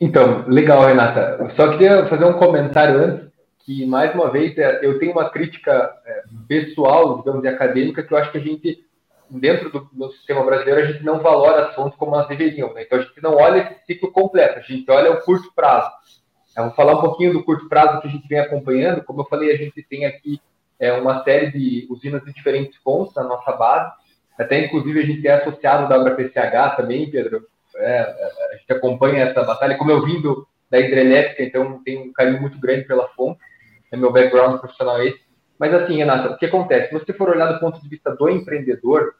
Então, legal, Renata. Só queria fazer um comentário antes, que, mais uma vez, é, eu tenho uma crítica é, pessoal, digamos, acadêmica, que eu acho que a gente dentro do, do, sistema brasileiro, a gente não valora as fontes como elas deveriam. Né? Então, a gente não olha esse ciclo completo, a gente olha o curto prazo. Eu vou falar um pouquinho do curto prazo que a gente vem acompanhando. Como eu falei, a gente tem aqui é, uma série de usinas de diferentes fontes na nossa base. Até, inclusive, a gente é associado da WPCH também, Pedro. É, a gente acompanha essa batalha. Como eu vim do, da hidrelétrica, então tenho um carinho muito grande pela fonte. É meu background profissional esse. Mas assim, Renata, o que acontece? Se você for olhar do ponto de vista do empreendedor,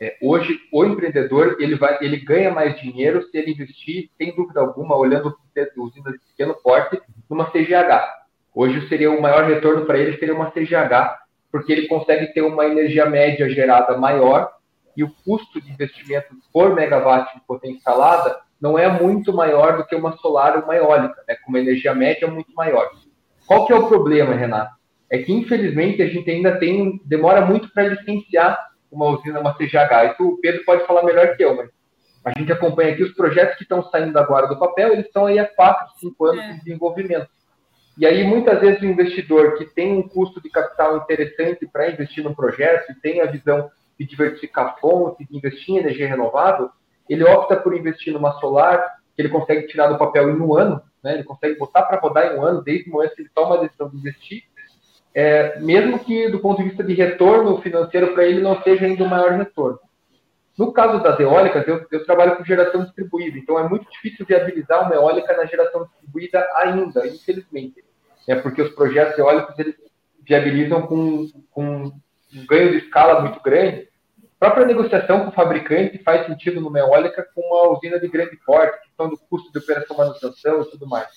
é, hoje o empreendedor ele vai, ele ganha mais dinheiro se ele investir, sem dúvida alguma, olhando usinas de pequeno porte, numa CGH. Hoje seria o maior retorno para ele seria uma CGH, porque ele consegue ter uma energia média gerada maior e o custo de investimento por megawatt de potência instalada não é muito maior do que uma solar ou uma eólica, né, com uma energia média muito maior. Qual que é o problema, Renato? É que, infelizmente, a gente ainda tem, demora muito para licenciar uma usina, uma CGH. Isso o Pedro pode falar melhor que eu, mas a gente acompanha aqui os projetos que estão saindo agora do papel, eles estão aí há 4, 5 anos é. de desenvolvimento. E aí, muitas vezes, o investidor que tem um custo de capital interessante para investir no projeto, e tem a visão de diversificar fontes, de investir em energia renovável, ele opta por investir numa solar que ele consegue tirar do papel em um ano, né? ele consegue botar para rodar em um ano, desde o momento que ele toma a decisão de investir, é, mesmo que do ponto de vista de retorno financeiro para ele não seja ainda o maior retorno. No caso das eólicas, eu, eu, trabalho com geração distribuída, então é muito difícil viabilizar uma eólica na geração distribuída ainda, infelizmente. É porque os projetos eólicos eles viabilizam com, com um ganho de escala muito grande a própria negociação com o fabricante faz sentido numa eólica com uma usina de grande porte, questão do custo de operação manutenção e tudo mais.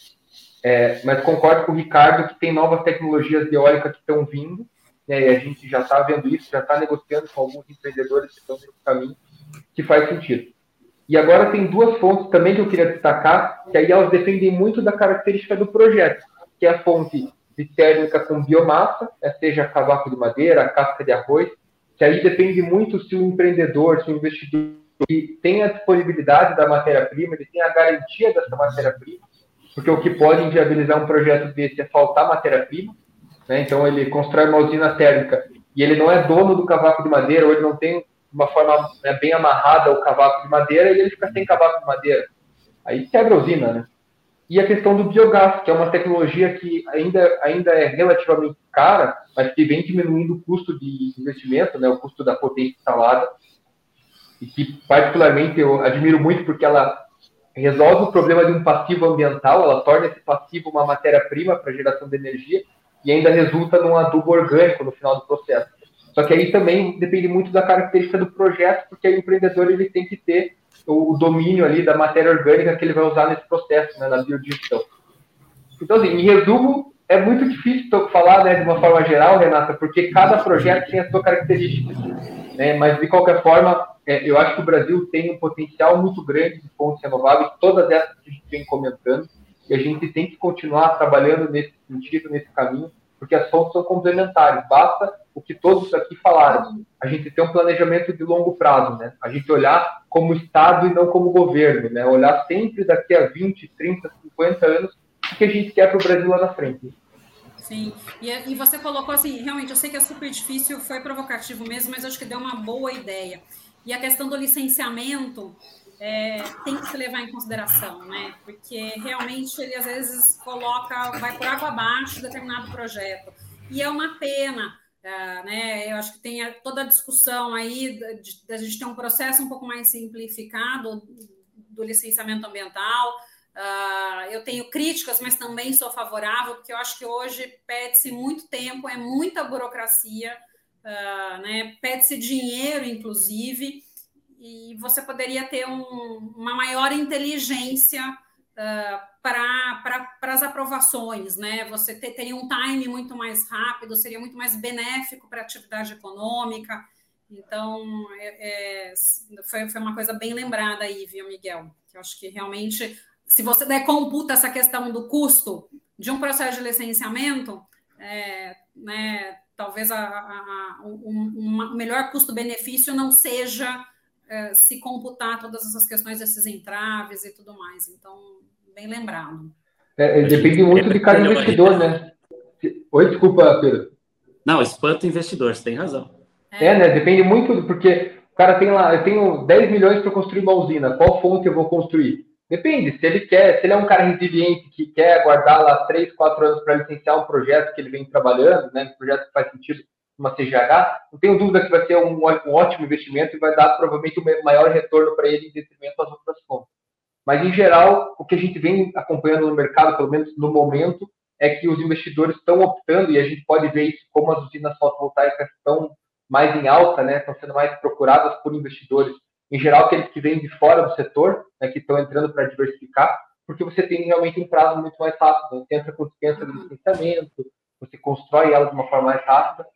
É, mas concordo com o Ricardo que tem novas tecnologias de eólica que estão vindo, né, e a gente já está vendo isso, já está negociando com alguns empreendedores que estão no caminho, que faz sentido. E agora tem duas fontes também que eu queria destacar, que aí elas dependem muito da característica do projeto, que é a fonte de térmica com biomassa, né, seja cavaco de madeira, casca de arroz, que aí depende muito se o empreendedor, se o investidor tem a disponibilidade da matéria-prima, ele tem a garantia dessa matéria-prima, porque o que pode inviabilizar um projeto desse é faltar matéria-prima, né? então ele constrói uma usina térmica e ele não é dono do cavaco de madeira, ou ele não tem uma forma né, bem amarrada o cavaco de madeira e ele fica sem cavaco de madeira. Aí quebra a usina, né? E a questão do biogás, que é uma tecnologia que ainda, ainda é relativamente cara, mas que vem diminuindo o custo de investimento, né, o custo da potência instalada, e que particularmente eu admiro muito porque ela resolve o problema de um passivo ambiental, ela torna esse passivo uma matéria-prima para geração de energia e ainda resulta num adubo orgânico no final do processo. Só que aí também depende muito da característica do projeto, porque o empreendedor ele tem que ter o, domínio ali da matéria orgânica que ele vai usar nesse processo, né, na biodigestão. Então, assim, em resumo, é muito difícil falar né, de uma forma geral, Renata, porque cada projeto tem a sua característica. Né, mas, de qualquer forma, é, eu acho que o Brasil tem um potencial muito grande de fontes renováveis, todas essas que a gente vem comentando, e a gente tem que continuar trabalhando nesse sentido, nesse caminho, porque as fontes são complementares. Basta o que todos aqui falaram. A gente tem um planejamento de longo prazo, né? A gente olhar como Estado e não como governo, né? Olhar sempre daqui a 20, 30, 50 anos o que a gente quer para o Brasil lá na frente. Sim, e, e você colocou assim, realmente, eu sei que é super difícil, foi provocativo mesmo, mas acho que deu uma boa ideia. E a questão do licenciamento é, tem que se levar em consideração, né? Porque realmente ele às vezes coloca, vai por água abaixo determinado projeto. E é uma pena, Né, eu acho que tem a, toda a discussão aí da gente ter um processo um pouco mais simplificado do licenciamento ambiental. Uh, eu tenho críticas, mas também sou favorável, porque eu acho que hoje pede-se muito tempo, é muita burocracia, uh, né, pede-se dinheiro, inclusive, e você poderia ter um, uma maior inteligência para as aprovações, né? Você ter, teria um time muito mais rápido, seria muito mais benéfico para a atividade econômica. Então, é, é, foi, foi uma coisa bem lembrada aí, viu, Miguel? Que eu acho que realmente, se você der computa essa questão do custo de um processo de licenciamento, é, né, talvez a, a, a, um, um melhor custo-benefício não seja é, se computar todas essas questões desses entraves e tudo mais. Então, bem lembrado. É, depende muito de cada investidor, né? Oi, desculpa, Pedro. Não, espanta o investidor, você tem razão. É, é né? Depende muito, porque O cara tem lá, eu tenho 10 milhões para construir uma usina, qual fonte eu vou construir? Depende, se ele quer, se ele é um cara resiliente que quer guardar lá 3, 4 anos para licenciar um projeto que ele vem trabalhando, né, um projeto que faz sentido uma CGH, não tenho dúvida que vai ser um, um ótimo investimento e vai dar provavelmente um maior retorno para ele em detrimento das outras fontes. Mas, em geral, o que a gente vem acompanhando no mercado, pelo menos no momento, é que os investidores estão optando, e a gente pode ver isso como as usinas fotovoltaicas estão mais em alta, né, estão sendo mais procuradas por investidores, em geral, aqueles que vêm de fora do setor, né, que estão entrando para diversificar, porque você tem realmente um prazo muito mais rápido. Né? Você entra com dispensa de licenciamento, você constrói ela de uma forma mais rápida,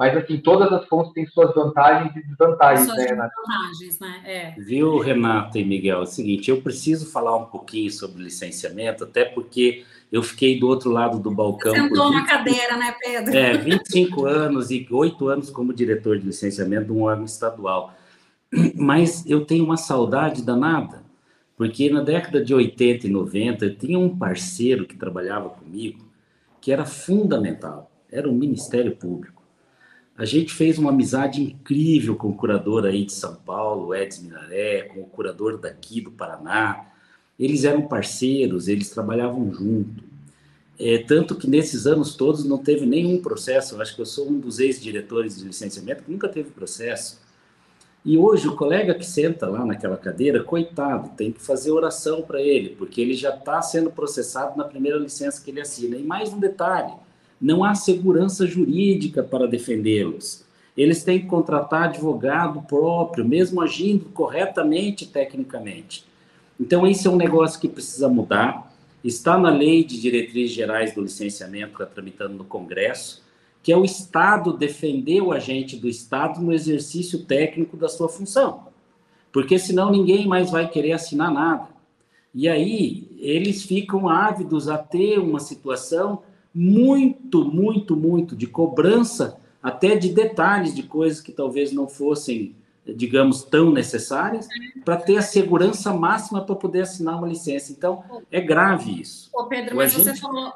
mas, assim, todas as fontes têm suas vantagens e desvantagens, suas né, Renata? Vantagens, né? É. Viu, Renata e Miguel? É o seguinte, eu preciso falar um pouquinho sobre licenciamento, até porque eu fiquei do outro lado do balcão. Você sentou na cadeira, né, Pedro? É, 25 anos e 8 anos como diretor de licenciamento de um órgão estadual. Mas eu tenho uma saudade danada, porque na década de 80 e 90 eu tinha um parceiro que trabalhava comigo que era fundamental, era o Ministério Público. A gente fez uma amizade incrível com o curador aí de São Paulo, Edson Minaré, com o curador daqui do Paraná. Eles eram parceiros, eles trabalhavam junto. É, tanto que nesses anos todos não teve nenhum processo. Eu acho que eu sou um dos ex-diretores de licenciamento que nunca teve processo. E hoje o colega que senta lá naquela cadeira, coitado, tem que fazer oração para ele, porque ele já está sendo processado na primeira licença que ele assina. E mais um detalhe: não há segurança jurídica para defendê-los. Eles têm que contratar advogado próprio, mesmo agindo corretamente tecnicamente. Então, esse é um negócio que precisa mudar. Está na Lei de Diretrizes Gerais do Licenciamento, que está tramitando no Congresso, que é o Estado defender o agente do Estado no exercício técnico da sua função. Porque senão ninguém mais vai querer assinar nada. E aí, eles ficam ávidos a ter uma situação muito, muito, muito de cobrança, até de detalhes de coisas que talvez não fossem, digamos, tão necessárias, para ter a segurança máxima para poder assinar uma licença. Então, é grave isso. Ô Pedro, o mas você falou.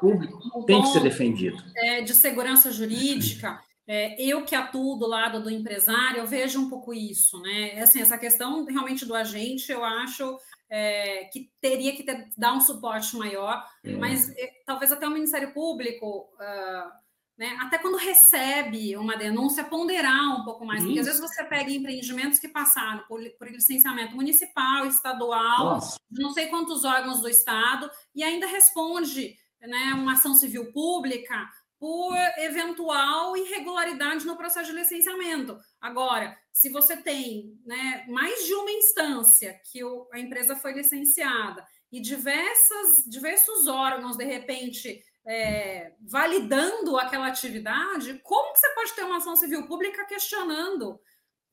Tem que ser defendido. É, de segurança jurídica. É, eu que atuo do lado do empresário, eu vejo um pouco isso, né? Assim, essa questão realmente do agente, eu acho é, que teria que ter, dar um suporte maior, é. mas é, talvez até o Ministério Público, uh, né, até quando recebe uma denúncia, ponderar um pouco mais, Isso. porque às vezes você pega empreendimentos que passaram por, por licenciamento municipal, estadual, Nossa. não sei quantos órgãos do Estado, e ainda responde né, uma ação civil pública por eventual irregularidade no processo de licenciamento. Agora, se você tem né, mais de uma instância que o, a empresa foi licenciada e diversas, diversos órgãos, de repente, é, validando aquela atividade, como que você pode ter uma ação civil pública questionando?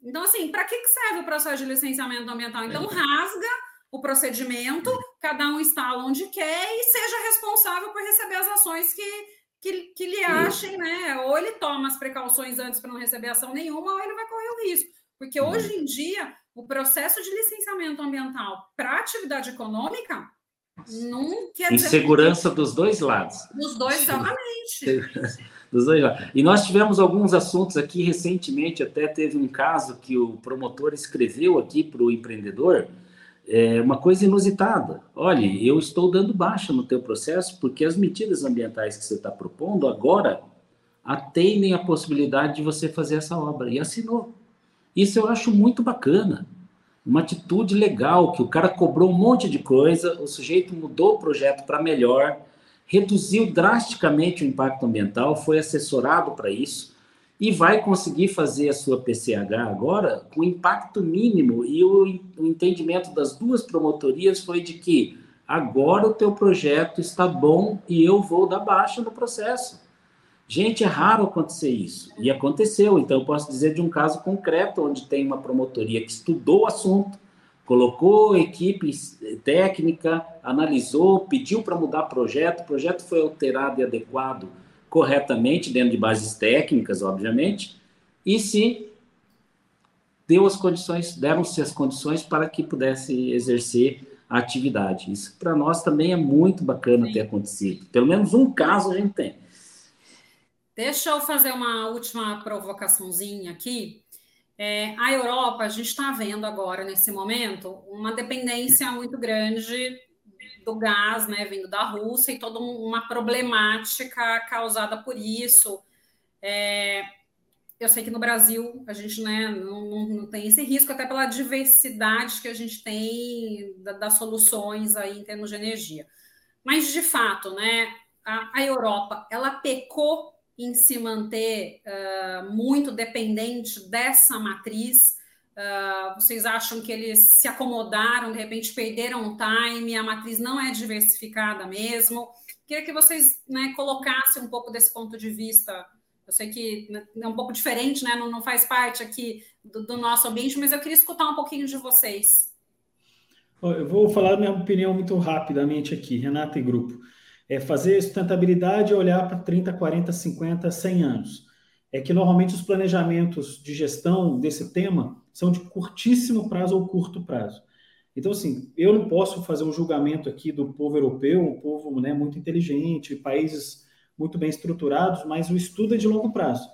Então, assim, para que serve o processo de licenciamento ambiental? Então, é. rasga o procedimento, cada um instala onde quer e seja responsável por receber as ações que, que, que lhe achem, né? Ou ele toma as precauções antes para não receber ação nenhuma, ou ele vai correr o risco. Porque uhum. hoje em dia, o processo de licenciamento ambiental para atividade econômica não quer dizer. Segurança dos dois lados. Dos dois, exatamente. dos dois lados. E nós tivemos alguns assuntos aqui recentemente, até teve um caso que o promotor escreveu aqui para o empreendedor é uma coisa inusitada. Olha, eu estou dando baixa no teu processo porque as medidas ambientais que você está propondo agora atendem a possibilidade de você fazer essa obra. E assinou. Isso eu acho muito bacana. Uma atitude legal, que o cara cobrou um monte de coisa, o sujeito mudou o projeto para melhor, reduziu drasticamente o impacto ambiental, foi assessorado para isso e vai conseguir fazer a sua PCH agora com impacto mínimo. E o, o entendimento das duas promotorias foi de que agora o teu projeto está bom e eu vou dar baixa no processo. Gente, é raro acontecer isso. E aconteceu. Então, eu posso dizer de um caso concreto, onde tem uma promotoria que estudou o assunto, colocou equipe técnica, analisou, pediu para mudar projeto, o projeto foi alterado e adequado corretamente, dentro de bases técnicas, obviamente, e se deu as condições, deram-se as condições para que pudesse exercer a atividade. Isso para nós também é muito bacana Sim. ter acontecido. Pelo menos um caso a gente tem. Deixa eu fazer uma última provocaçãozinha aqui. É, a Europa, a gente está vendo agora, nesse momento, uma dependência muito grande do gás, né, vindo da Rússia e toda uma problemática causada por isso. É, eu sei que no Brasil a gente né, não, não, não, tem esse risco, até pela diversidade que a gente tem da, das soluções aí em termos de energia. Mas, de fato, né, a, a Europa ela pecou em se manter uh, muito dependente dessa matriz? Uh, vocês acham que eles se acomodaram, de repente perderam o time, a matriz não é diversificada mesmo? Queria que vocês né, colocassem um pouco desse ponto de vista. Eu sei que né, é um pouco diferente, né? não, não faz parte aqui do, do nosso ambiente, mas eu queria escutar um pouquinho de vocês. Eu vou falar minha opinião muito rapidamente aqui, Renata e grupo é fazer sustentabilidade e olhar para 30, 40, 50, 100 anos. É que normalmente os planejamentos de gestão desse tema são de curtíssimo prazo ou curto prazo. Então, assim, eu não posso fazer um julgamento aqui do povo europeu, um povo né, muito inteligente, países muito bem estruturados, mas o estudo é de longo prazo.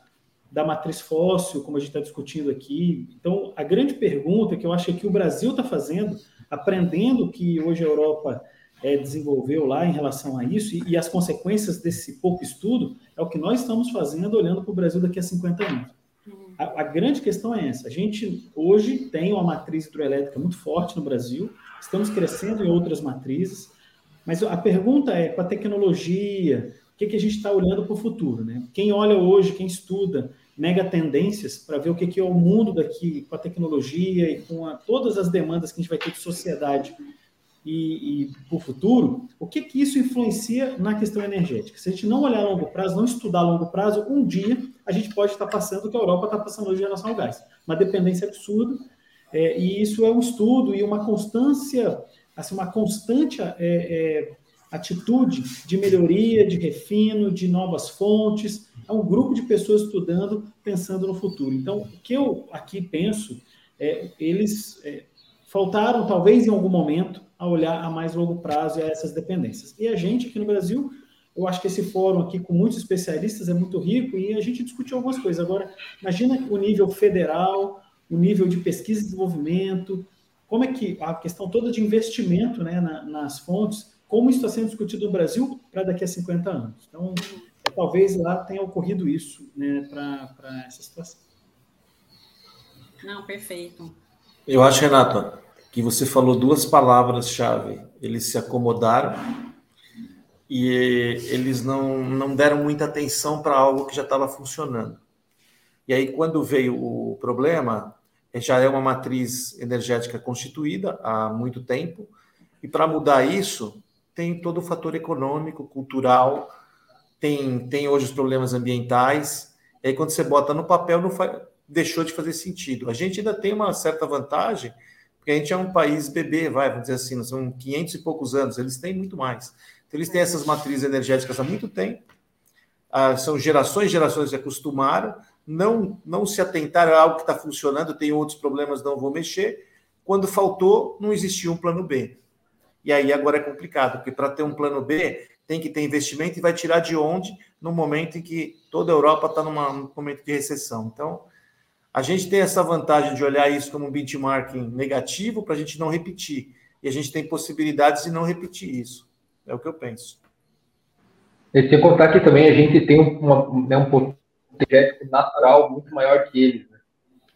Da matriz fóssil, como a gente está discutindo aqui. Então, a grande pergunta que eu acho que o Brasil está fazendo, aprendendo que hoje a Europa é, desenvolveu lá em relação a isso e, e, as consequências desse pouco estudo é o que nós estamos fazendo olhando para o Brasil daqui a 50 anos. A, a, grande questão é essa: a gente hoje tem uma matriz hidroelétrica muito forte no Brasil, estamos crescendo em outras matrizes, mas a pergunta é: com a tecnologia, o que, que a gente está olhando para o futuro? Né? Quem olha hoje, quem estuda mega tendências para ver o que, que é o mundo daqui com a tecnologia e com a, todas as demandas que a gente vai ter de sociedade e, e para o futuro, o que, que isso influencia na questão energética? Se a gente não olhar a longo prazo, não estudar a longo prazo, um dia a gente pode estar passando o que a Europa está passando hoje em relação ao gás. Uma dependência absurda, é, e isso é um estudo e uma constância, assim, uma constante é, é, atitude de melhoria, de refino, de novas fontes. É um grupo de pessoas estudando, pensando no futuro. Então, o que eu aqui penso, é, eles é, faltaram, talvez em algum momento, a olhar a mais longo prazo e a essas dependências. E a gente aqui no Brasil, eu acho que esse fórum aqui com muitos especialistas é muito rico e a gente discutiu algumas coisas. Agora, imagina o nível federal, o nível de pesquisa e desenvolvimento, como é que a questão toda de investimento né, na, nas fontes, como isso está sendo discutido no Brasil para daqui a 50 anos. Então, talvez lá tenha ocorrido isso né, para essa situação. Não, perfeito. Eu acho, Renato, que você falou duas palavras-chave. Eles se acomodaram e eles não, não deram muita atenção para algo que já estava funcionando. E aí, quando veio o problema, já é uma matriz energética constituída há muito tempo, e para mudar isso, tem todo o fator econômico, cultural, tem, tem hoje os problemas ambientais. E aí, quando você bota no papel, não faz, deixou de fazer sentido. A gente ainda tem uma certa vantagem, porque a gente é um país bebê, vai, vamos dizer assim, são 500 e poucos anos, eles têm muito mais. Então, eles têm essas matrizes energéticas há muito tempo, ah, são gerações e gerações que acostumaram, não, não se atentaram a algo que está funcionando, tem outros problemas, não vou mexer. Quando faltou, não existia um plano B. E aí agora é complicado, porque para ter um plano B, tem que ter investimento e vai tirar de onde no momento em que toda a Europa está num momento de recessão. Então, a gente tem essa vantagem de olhar isso como um benchmarking negativo para a gente não repetir. E a gente tem possibilidades de não repetir isso. É o que eu penso. E sem contar que também a gente tem uma, né, um potencial natural muito maior que eles. Né?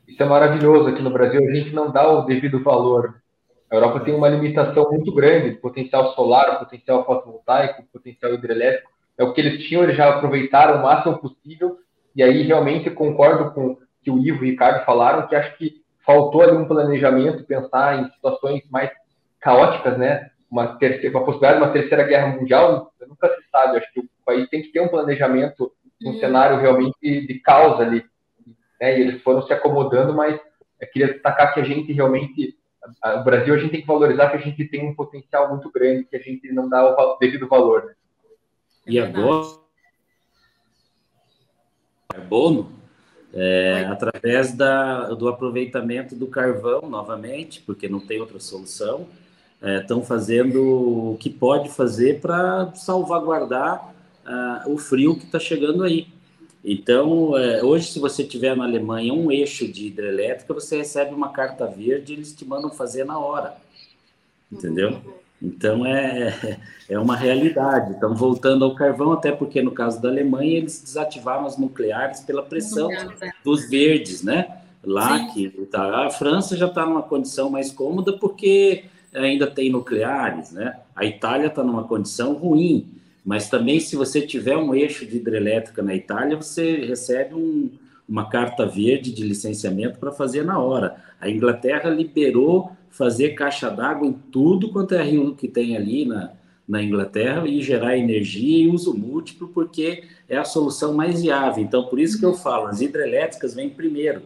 Isso é maravilhoso aqui no Brasil. A gente não dá o devido valor. A Europa tem uma limitação muito grande. Potencial solar, potencial fotovoltaico, potencial hidrelétrico. É o que eles tinham, eles já aproveitaram o máximo possível. E aí realmente concordo com que o Ivo e o Ricardo falaram, que acho que faltou ali um planejamento, pensar em situações mais caóticas, né? Uma, terceira, uma possibilidade de uma terceira guerra mundial, nunca se sabe. Acho que o país tem que ter um planejamento, um hum. cenário realmente de, de causa ali. Né? E eles foram se acomodando, mas eu queria destacar que a gente realmente, a, o Brasil, a gente tem que valorizar que a gente tem um potencial muito grande, que a gente não dá o devido valor. Né? E agora, carbono é, através da, do aproveitamento do carvão, novamente, porque não tem outra solução, estão é, fazendo o que pode fazer para salvaguardar uh, o frio que está chegando aí. Então, é, hoje, se você tiver na Alemanha um eixo de hidrelétrica, você recebe uma carta verde, eles te mandam fazer na hora, entendeu? Então, é, é uma realidade. Então, voltando ao carvão, até porque no caso da Alemanha, eles desativaram as nucleares pela pressão dos verdes, né? Lá Sim. que tá, a França já está numa condição mais cômoda porque ainda tem nucleares, né? A Itália está numa condição ruim, mas também se você tiver um eixo de hidrelétrica na Itália, você recebe um, uma carta verde de licenciamento para fazer na hora. A Inglaterra liberou fazer caixa d'água em tudo quanto é rio que tem ali na, na Inglaterra e gerar energia e uso múltiplo, porque é a solução mais viável. Então, por isso que eu falo, as hidrelétricas vêm primeiro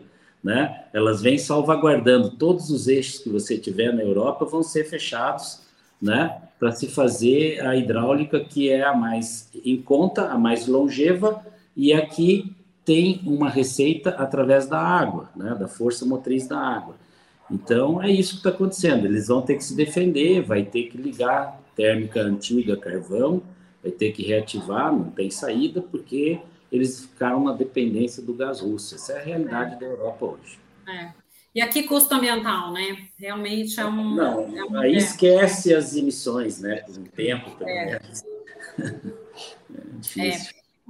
né? Elas vêm salvaguardando todos os eixos que você tiver na Europa vão ser fechados, né? Para se fazer a hidráulica que é a mais em conta, a mais longeva e aqui tem uma receita através da água, né? Da força motriz da água. Então é isso que está acontecendo. Eles vão ter que se defender, vai ter que ligar térmica antiga, carvão, vai ter que reativar, não tem saída porque eles ficaram na dependência do gás russo. Essa é a realidade é. da Europa hoje. É. E aqui custo ambiental, né? Realmente é um. Não, é um... aí esquece as emissões, né? Por um tempo, pelo é. menos. é, é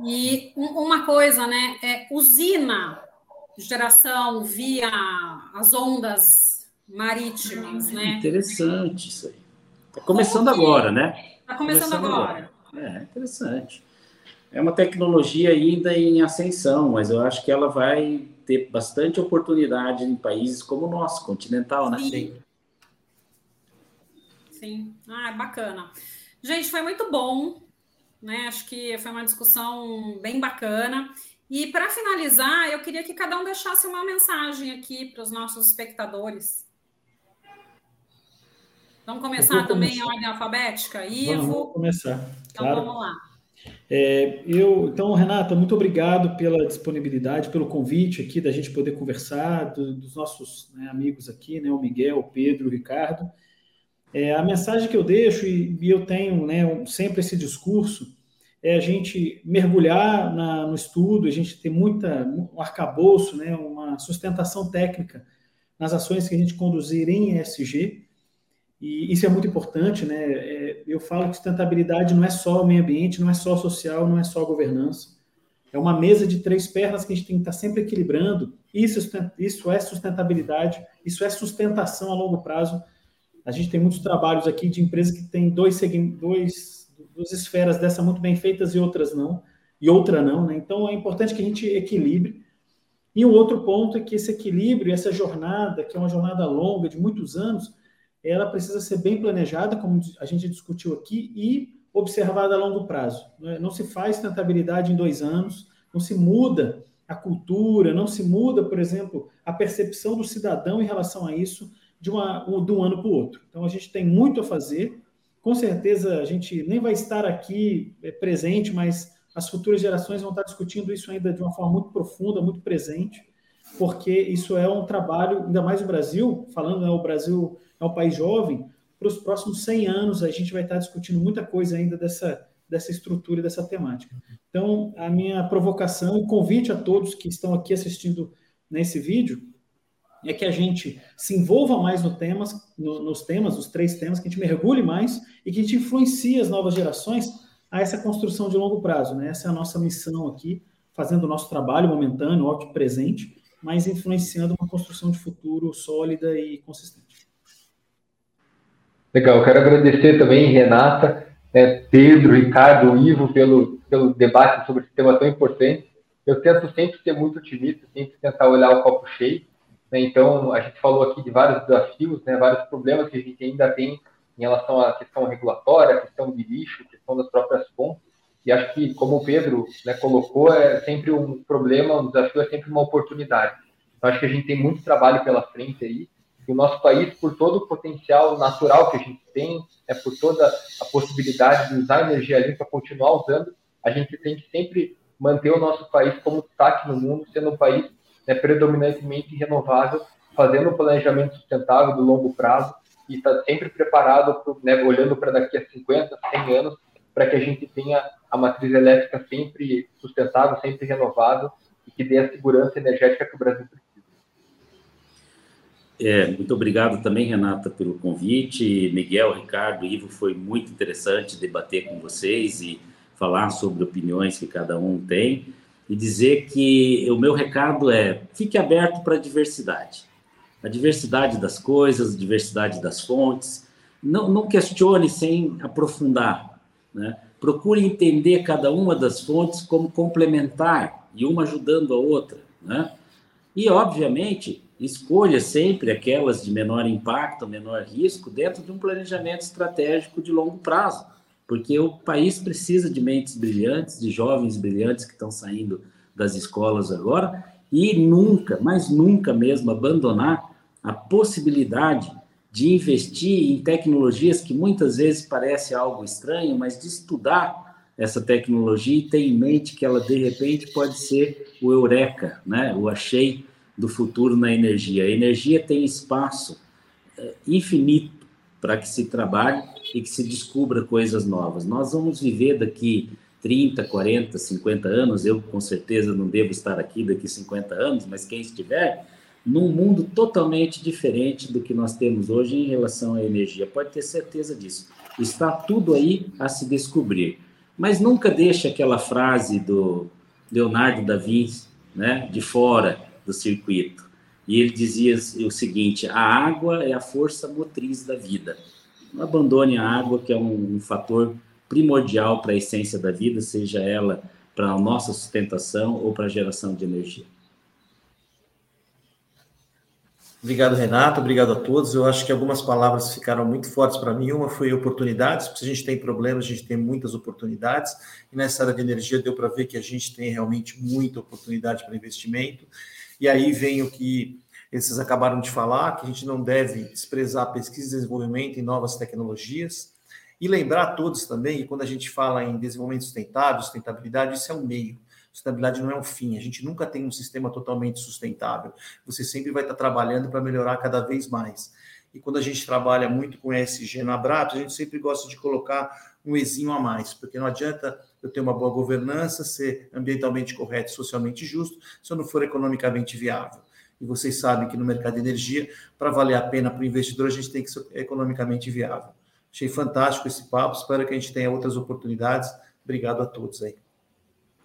E uma coisa, né? É usina geração via as ondas marítimas, né? Interessante isso aí. Está começando agora, né? Está começando, começando agora. agora. É, interessante é uma tecnologia ainda em ascensão, mas eu acho que ela vai ter bastante oportunidade em países como o nosso, continental, né? Sim. Sim. Ah, bacana. Gente, foi muito bom, né? Acho que foi uma discussão bem bacana. E para finalizar, eu queria que cada um deixasse uma mensagem aqui para os nossos espectadores. Vamos começar também começar. a ordem alfabética? Ivo? Vamos começar. Então claro. vamos lá. É, eu, então, Renata, muito obrigado pela disponibilidade, pelo convite aqui da gente poder conversar, do, dos nossos né, amigos aqui, né, o Miguel, o Pedro, o Ricardo. É, a mensagem que eu deixo, e, e eu tenho né, sempre esse discurso, é a gente mergulhar na, no estudo, a gente ter muita, um arcabouço, né, uma sustentação técnica nas ações que a gente conduzir em ESG, e isso é muito importante, né? É, eu falo que sustentabilidade não é só o meio ambiente, não é só social, não é só governança. É uma mesa de três pernas que a gente tem que estar sempre equilibrando. Isso, isso é sustentabilidade, isso é sustentação a longo prazo. A gente tem muitos trabalhos aqui de empresas que têm dois, dois, duas esferas dessa muito bem feitas e outras não, e outra não, né? Então é importante que a gente equilibre. E o um outro ponto é que esse equilíbrio, essa jornada, que é uma jornada longa de muitos anos, ela precisa ser bem planejada, como a gente discutiu aqui, e observada a longo prazo. É? Não se faz sustentabilidade em dois anos, não se muda a cultura, não se muda, por exemplo, a percepção do cidadão em relação a isso de, uma, de um ano para o outro. Então, a gente tem muito a fazer. Com certeza, a gente nem vai estar aqui é, presente, mas as futuras gerações vão estar discutindo isso ainda de uma forma muito profunda, muito presente, porque isso é um trabalho, ainda mais o Brasil, falando, né, o Brasil é um país jovem, para os próximos 100 anos a gente vai estar discutindo muita coisa ainda dessa, dessa estrutura e dessa temática. Então, a minha provocação e convite a todos que estão aqui assistindo nesse vídeo é que a gente se envolva mais no temas, no, nos temas, os três temas, que a gente mergulhe mais e que a gente influencie as novas gerações a essa construção de longo prazo. Né? Essa é a nossa missão aqui, fazendo o nosso trabalho momentâneo, ótimo presente, mas influenciando uma construção de futuro sólida e consistente. Legal, quero agradecer também, Renata, é, Pedro, Ricardo, Ivo, pelo, pelo debate sobre esse tema tão importante. Eu tento sempre ser muito otimista, sempre tentar olhar o copo cheio. Né? Então, a gente falou aqui de vários desafios, né? vários problemas que a gente ainda tem em relação à questão regulatória, questão de lixo, questão das próprias fontes. E acho que, como o Pedro né, colocou, é sempre um problema, um desafio é sempre uma oportunidade. Então, acho que a gente tem muito trabalho pela frente aí que o nosso país, por todo o potencial natural que a gente tem, é por toda a possibilidade de usar energia limpa, continuar usando, a gente tem que sempre manter o nosso país como destaque no mundo, sendo um país né, predominantemente renovável, fazendo um planejamento sustentável do longo prazo e está sempre preparado, pro, né, olhando para daqui a 50, 100 anos, para que a gente tenha a matriz elétrica sempre sustentável, sempre renovável e que dê a segurança energética que o Brasil precisa. É, muito obrigado também, Renata, pelo convite. Miguel, Ricardo, Ivo, foi muito interessante debater com vocês e falar sobre opiniões que cada um tem e dizer que o meu recado é: fique aberto para a diversidade. A diversidade das coisas, a diversidade das fontes. Não, não questione sem aprofundar. Né? Procure entender cada uma das fontes como complementar e uma ajudando a outra. Né? E, obviamente, escolha sempre aquelas de menor impacto, menor risco, dentro de um planejamento estratégico de longo prazo, porque o país precisa de mentes brilhantes, de jovens brilhantes que estão saindo das escolas agora, e nunca, mas nunca mesmo abandonar a possibilidade de investir em tecnologias que muitas vezes parece algo estranho, mas de estudar essa tecnologia e ter em mente que ela de repente pode ser o eureka, né? O achei do futuro na energia. A energia tem espaço é, infinito para que se trabalhe e que se descubra coisas novas. Nós vamos viver daqui 30, 40, 50 anos, eu com certeza não devo estar aqui daqui 50 anos, mas quem estiver, num mundo totalmente diferente do que nós temos hoje em relação à energia. Pode ter certeza disso. Está tudo aí a se descobrir. Mas nunca deixe aquela frase do Leonardo da Vinci, né, de fora, do circuito. E ele dizia o seguinte: a água é a força motriz da vida. Abandone a água, que é um, um fator primordial para a essência da vida, seja ela para a nossa sustentação ou para a geração de energia. Obrigado, Renato. Obrigado a todos. Eu acho que algumas palavras ficaram muito fortes para mim. Uma foi oportunidades, porque se a gente tem problemas, a gente tem muitas oportunidades. E nessa área de energia deu para ver que a gente tem realmente muita oportunidade para investimento. E aí vem o que esses acabaram de falar, que a gente não deve desprezar pesquisa e desenvolvimento em novas tecnologias. E lembrar a todos também que quando a gente fala em desenvolvimento sustentável, sustentabilidade, isso é um meio. Sustentabilidade não é um fim. A gente nunca tem um sistema totalmente sustentável. Você sempre vai estar trabalhando para melhorar cada vez mais. E quando a gente trabalha muito com ESG na Abrap, a gente sempre gosta de colocar um exinho a mais, porque não adianta eu ter uma boa governança, ser ambientalmente correto, socialmente justo, se eu não for economicamente viável. E vocês sabem que no mercado de energia, para valer a pena para o investidor, a gente tem que ser economicamente viável. Achei fantástico esse papo, espero que a gente tenha outras oportunidades. Obrigado a todos aí.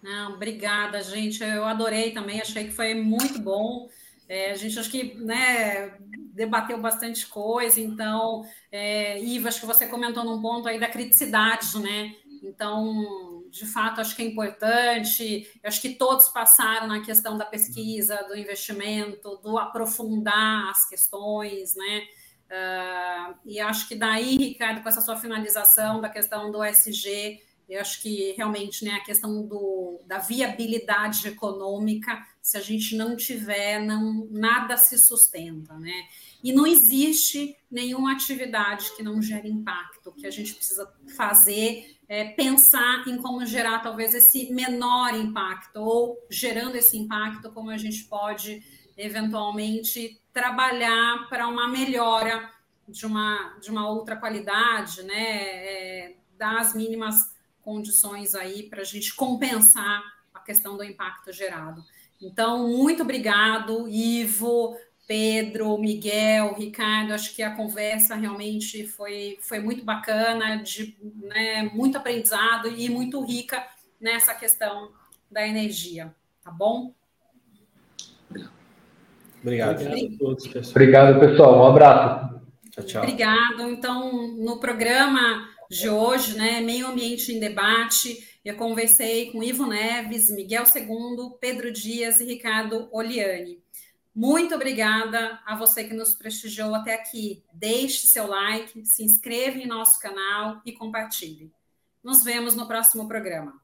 Não, obrigada, gente. Eu adorei também, achei que foi muito bom. É, a gente acho que né, debateu bastante coisa, então, é, Iva, acho que você comentou num ponto aí da criticidade, né? Então, de fato, acho que é importante. Eu acho que todos passaram na questão da pesquisa, do investimento, do aprofundar as questões, né? Uh, e acho que daí, Ricardo, com essa sua finalização da questão do SG, eu acho que realmente né, a questão do, da viabilidade econômica, se a gente não tiver, não, nada se sustenta. Né? E não existe nenhuma atividade que não gere impacto, que a gente precisa fazer, é, pensar em como gerar talvez esse menor impacto, ou gerando esse impacto, como a gente pode eventualmente trabalhar para uma melhora de uma, de uma outra qualidade, né? É, das mínimas condições aí para a gente compensar a questão do impacto gerado. Então, muito obrigado, Ivo, Pedro, Miguel, Ricardo. Acho que a conversa realmente foi, foi muito bacana, de né, muito aprendizado e muito rica nessa questão da energia. Tá bom? Obrigado. Obrigado, todos, pessoal. Obrigado, pessoal. Um abraço. Tchau, tchau. Obrigado. Então, no programa de hoje, né? Meio Ambiente em Debate. Eu conversei com Ivo Neves, Miguel Segundo, Pedro Dias e Ricardo Oliani. Muito obrigada a você que nos prestigiou até aqui. Deixe seu like, se inscreva em nosso canal e compartilhe. Nos vemos no próximo programa.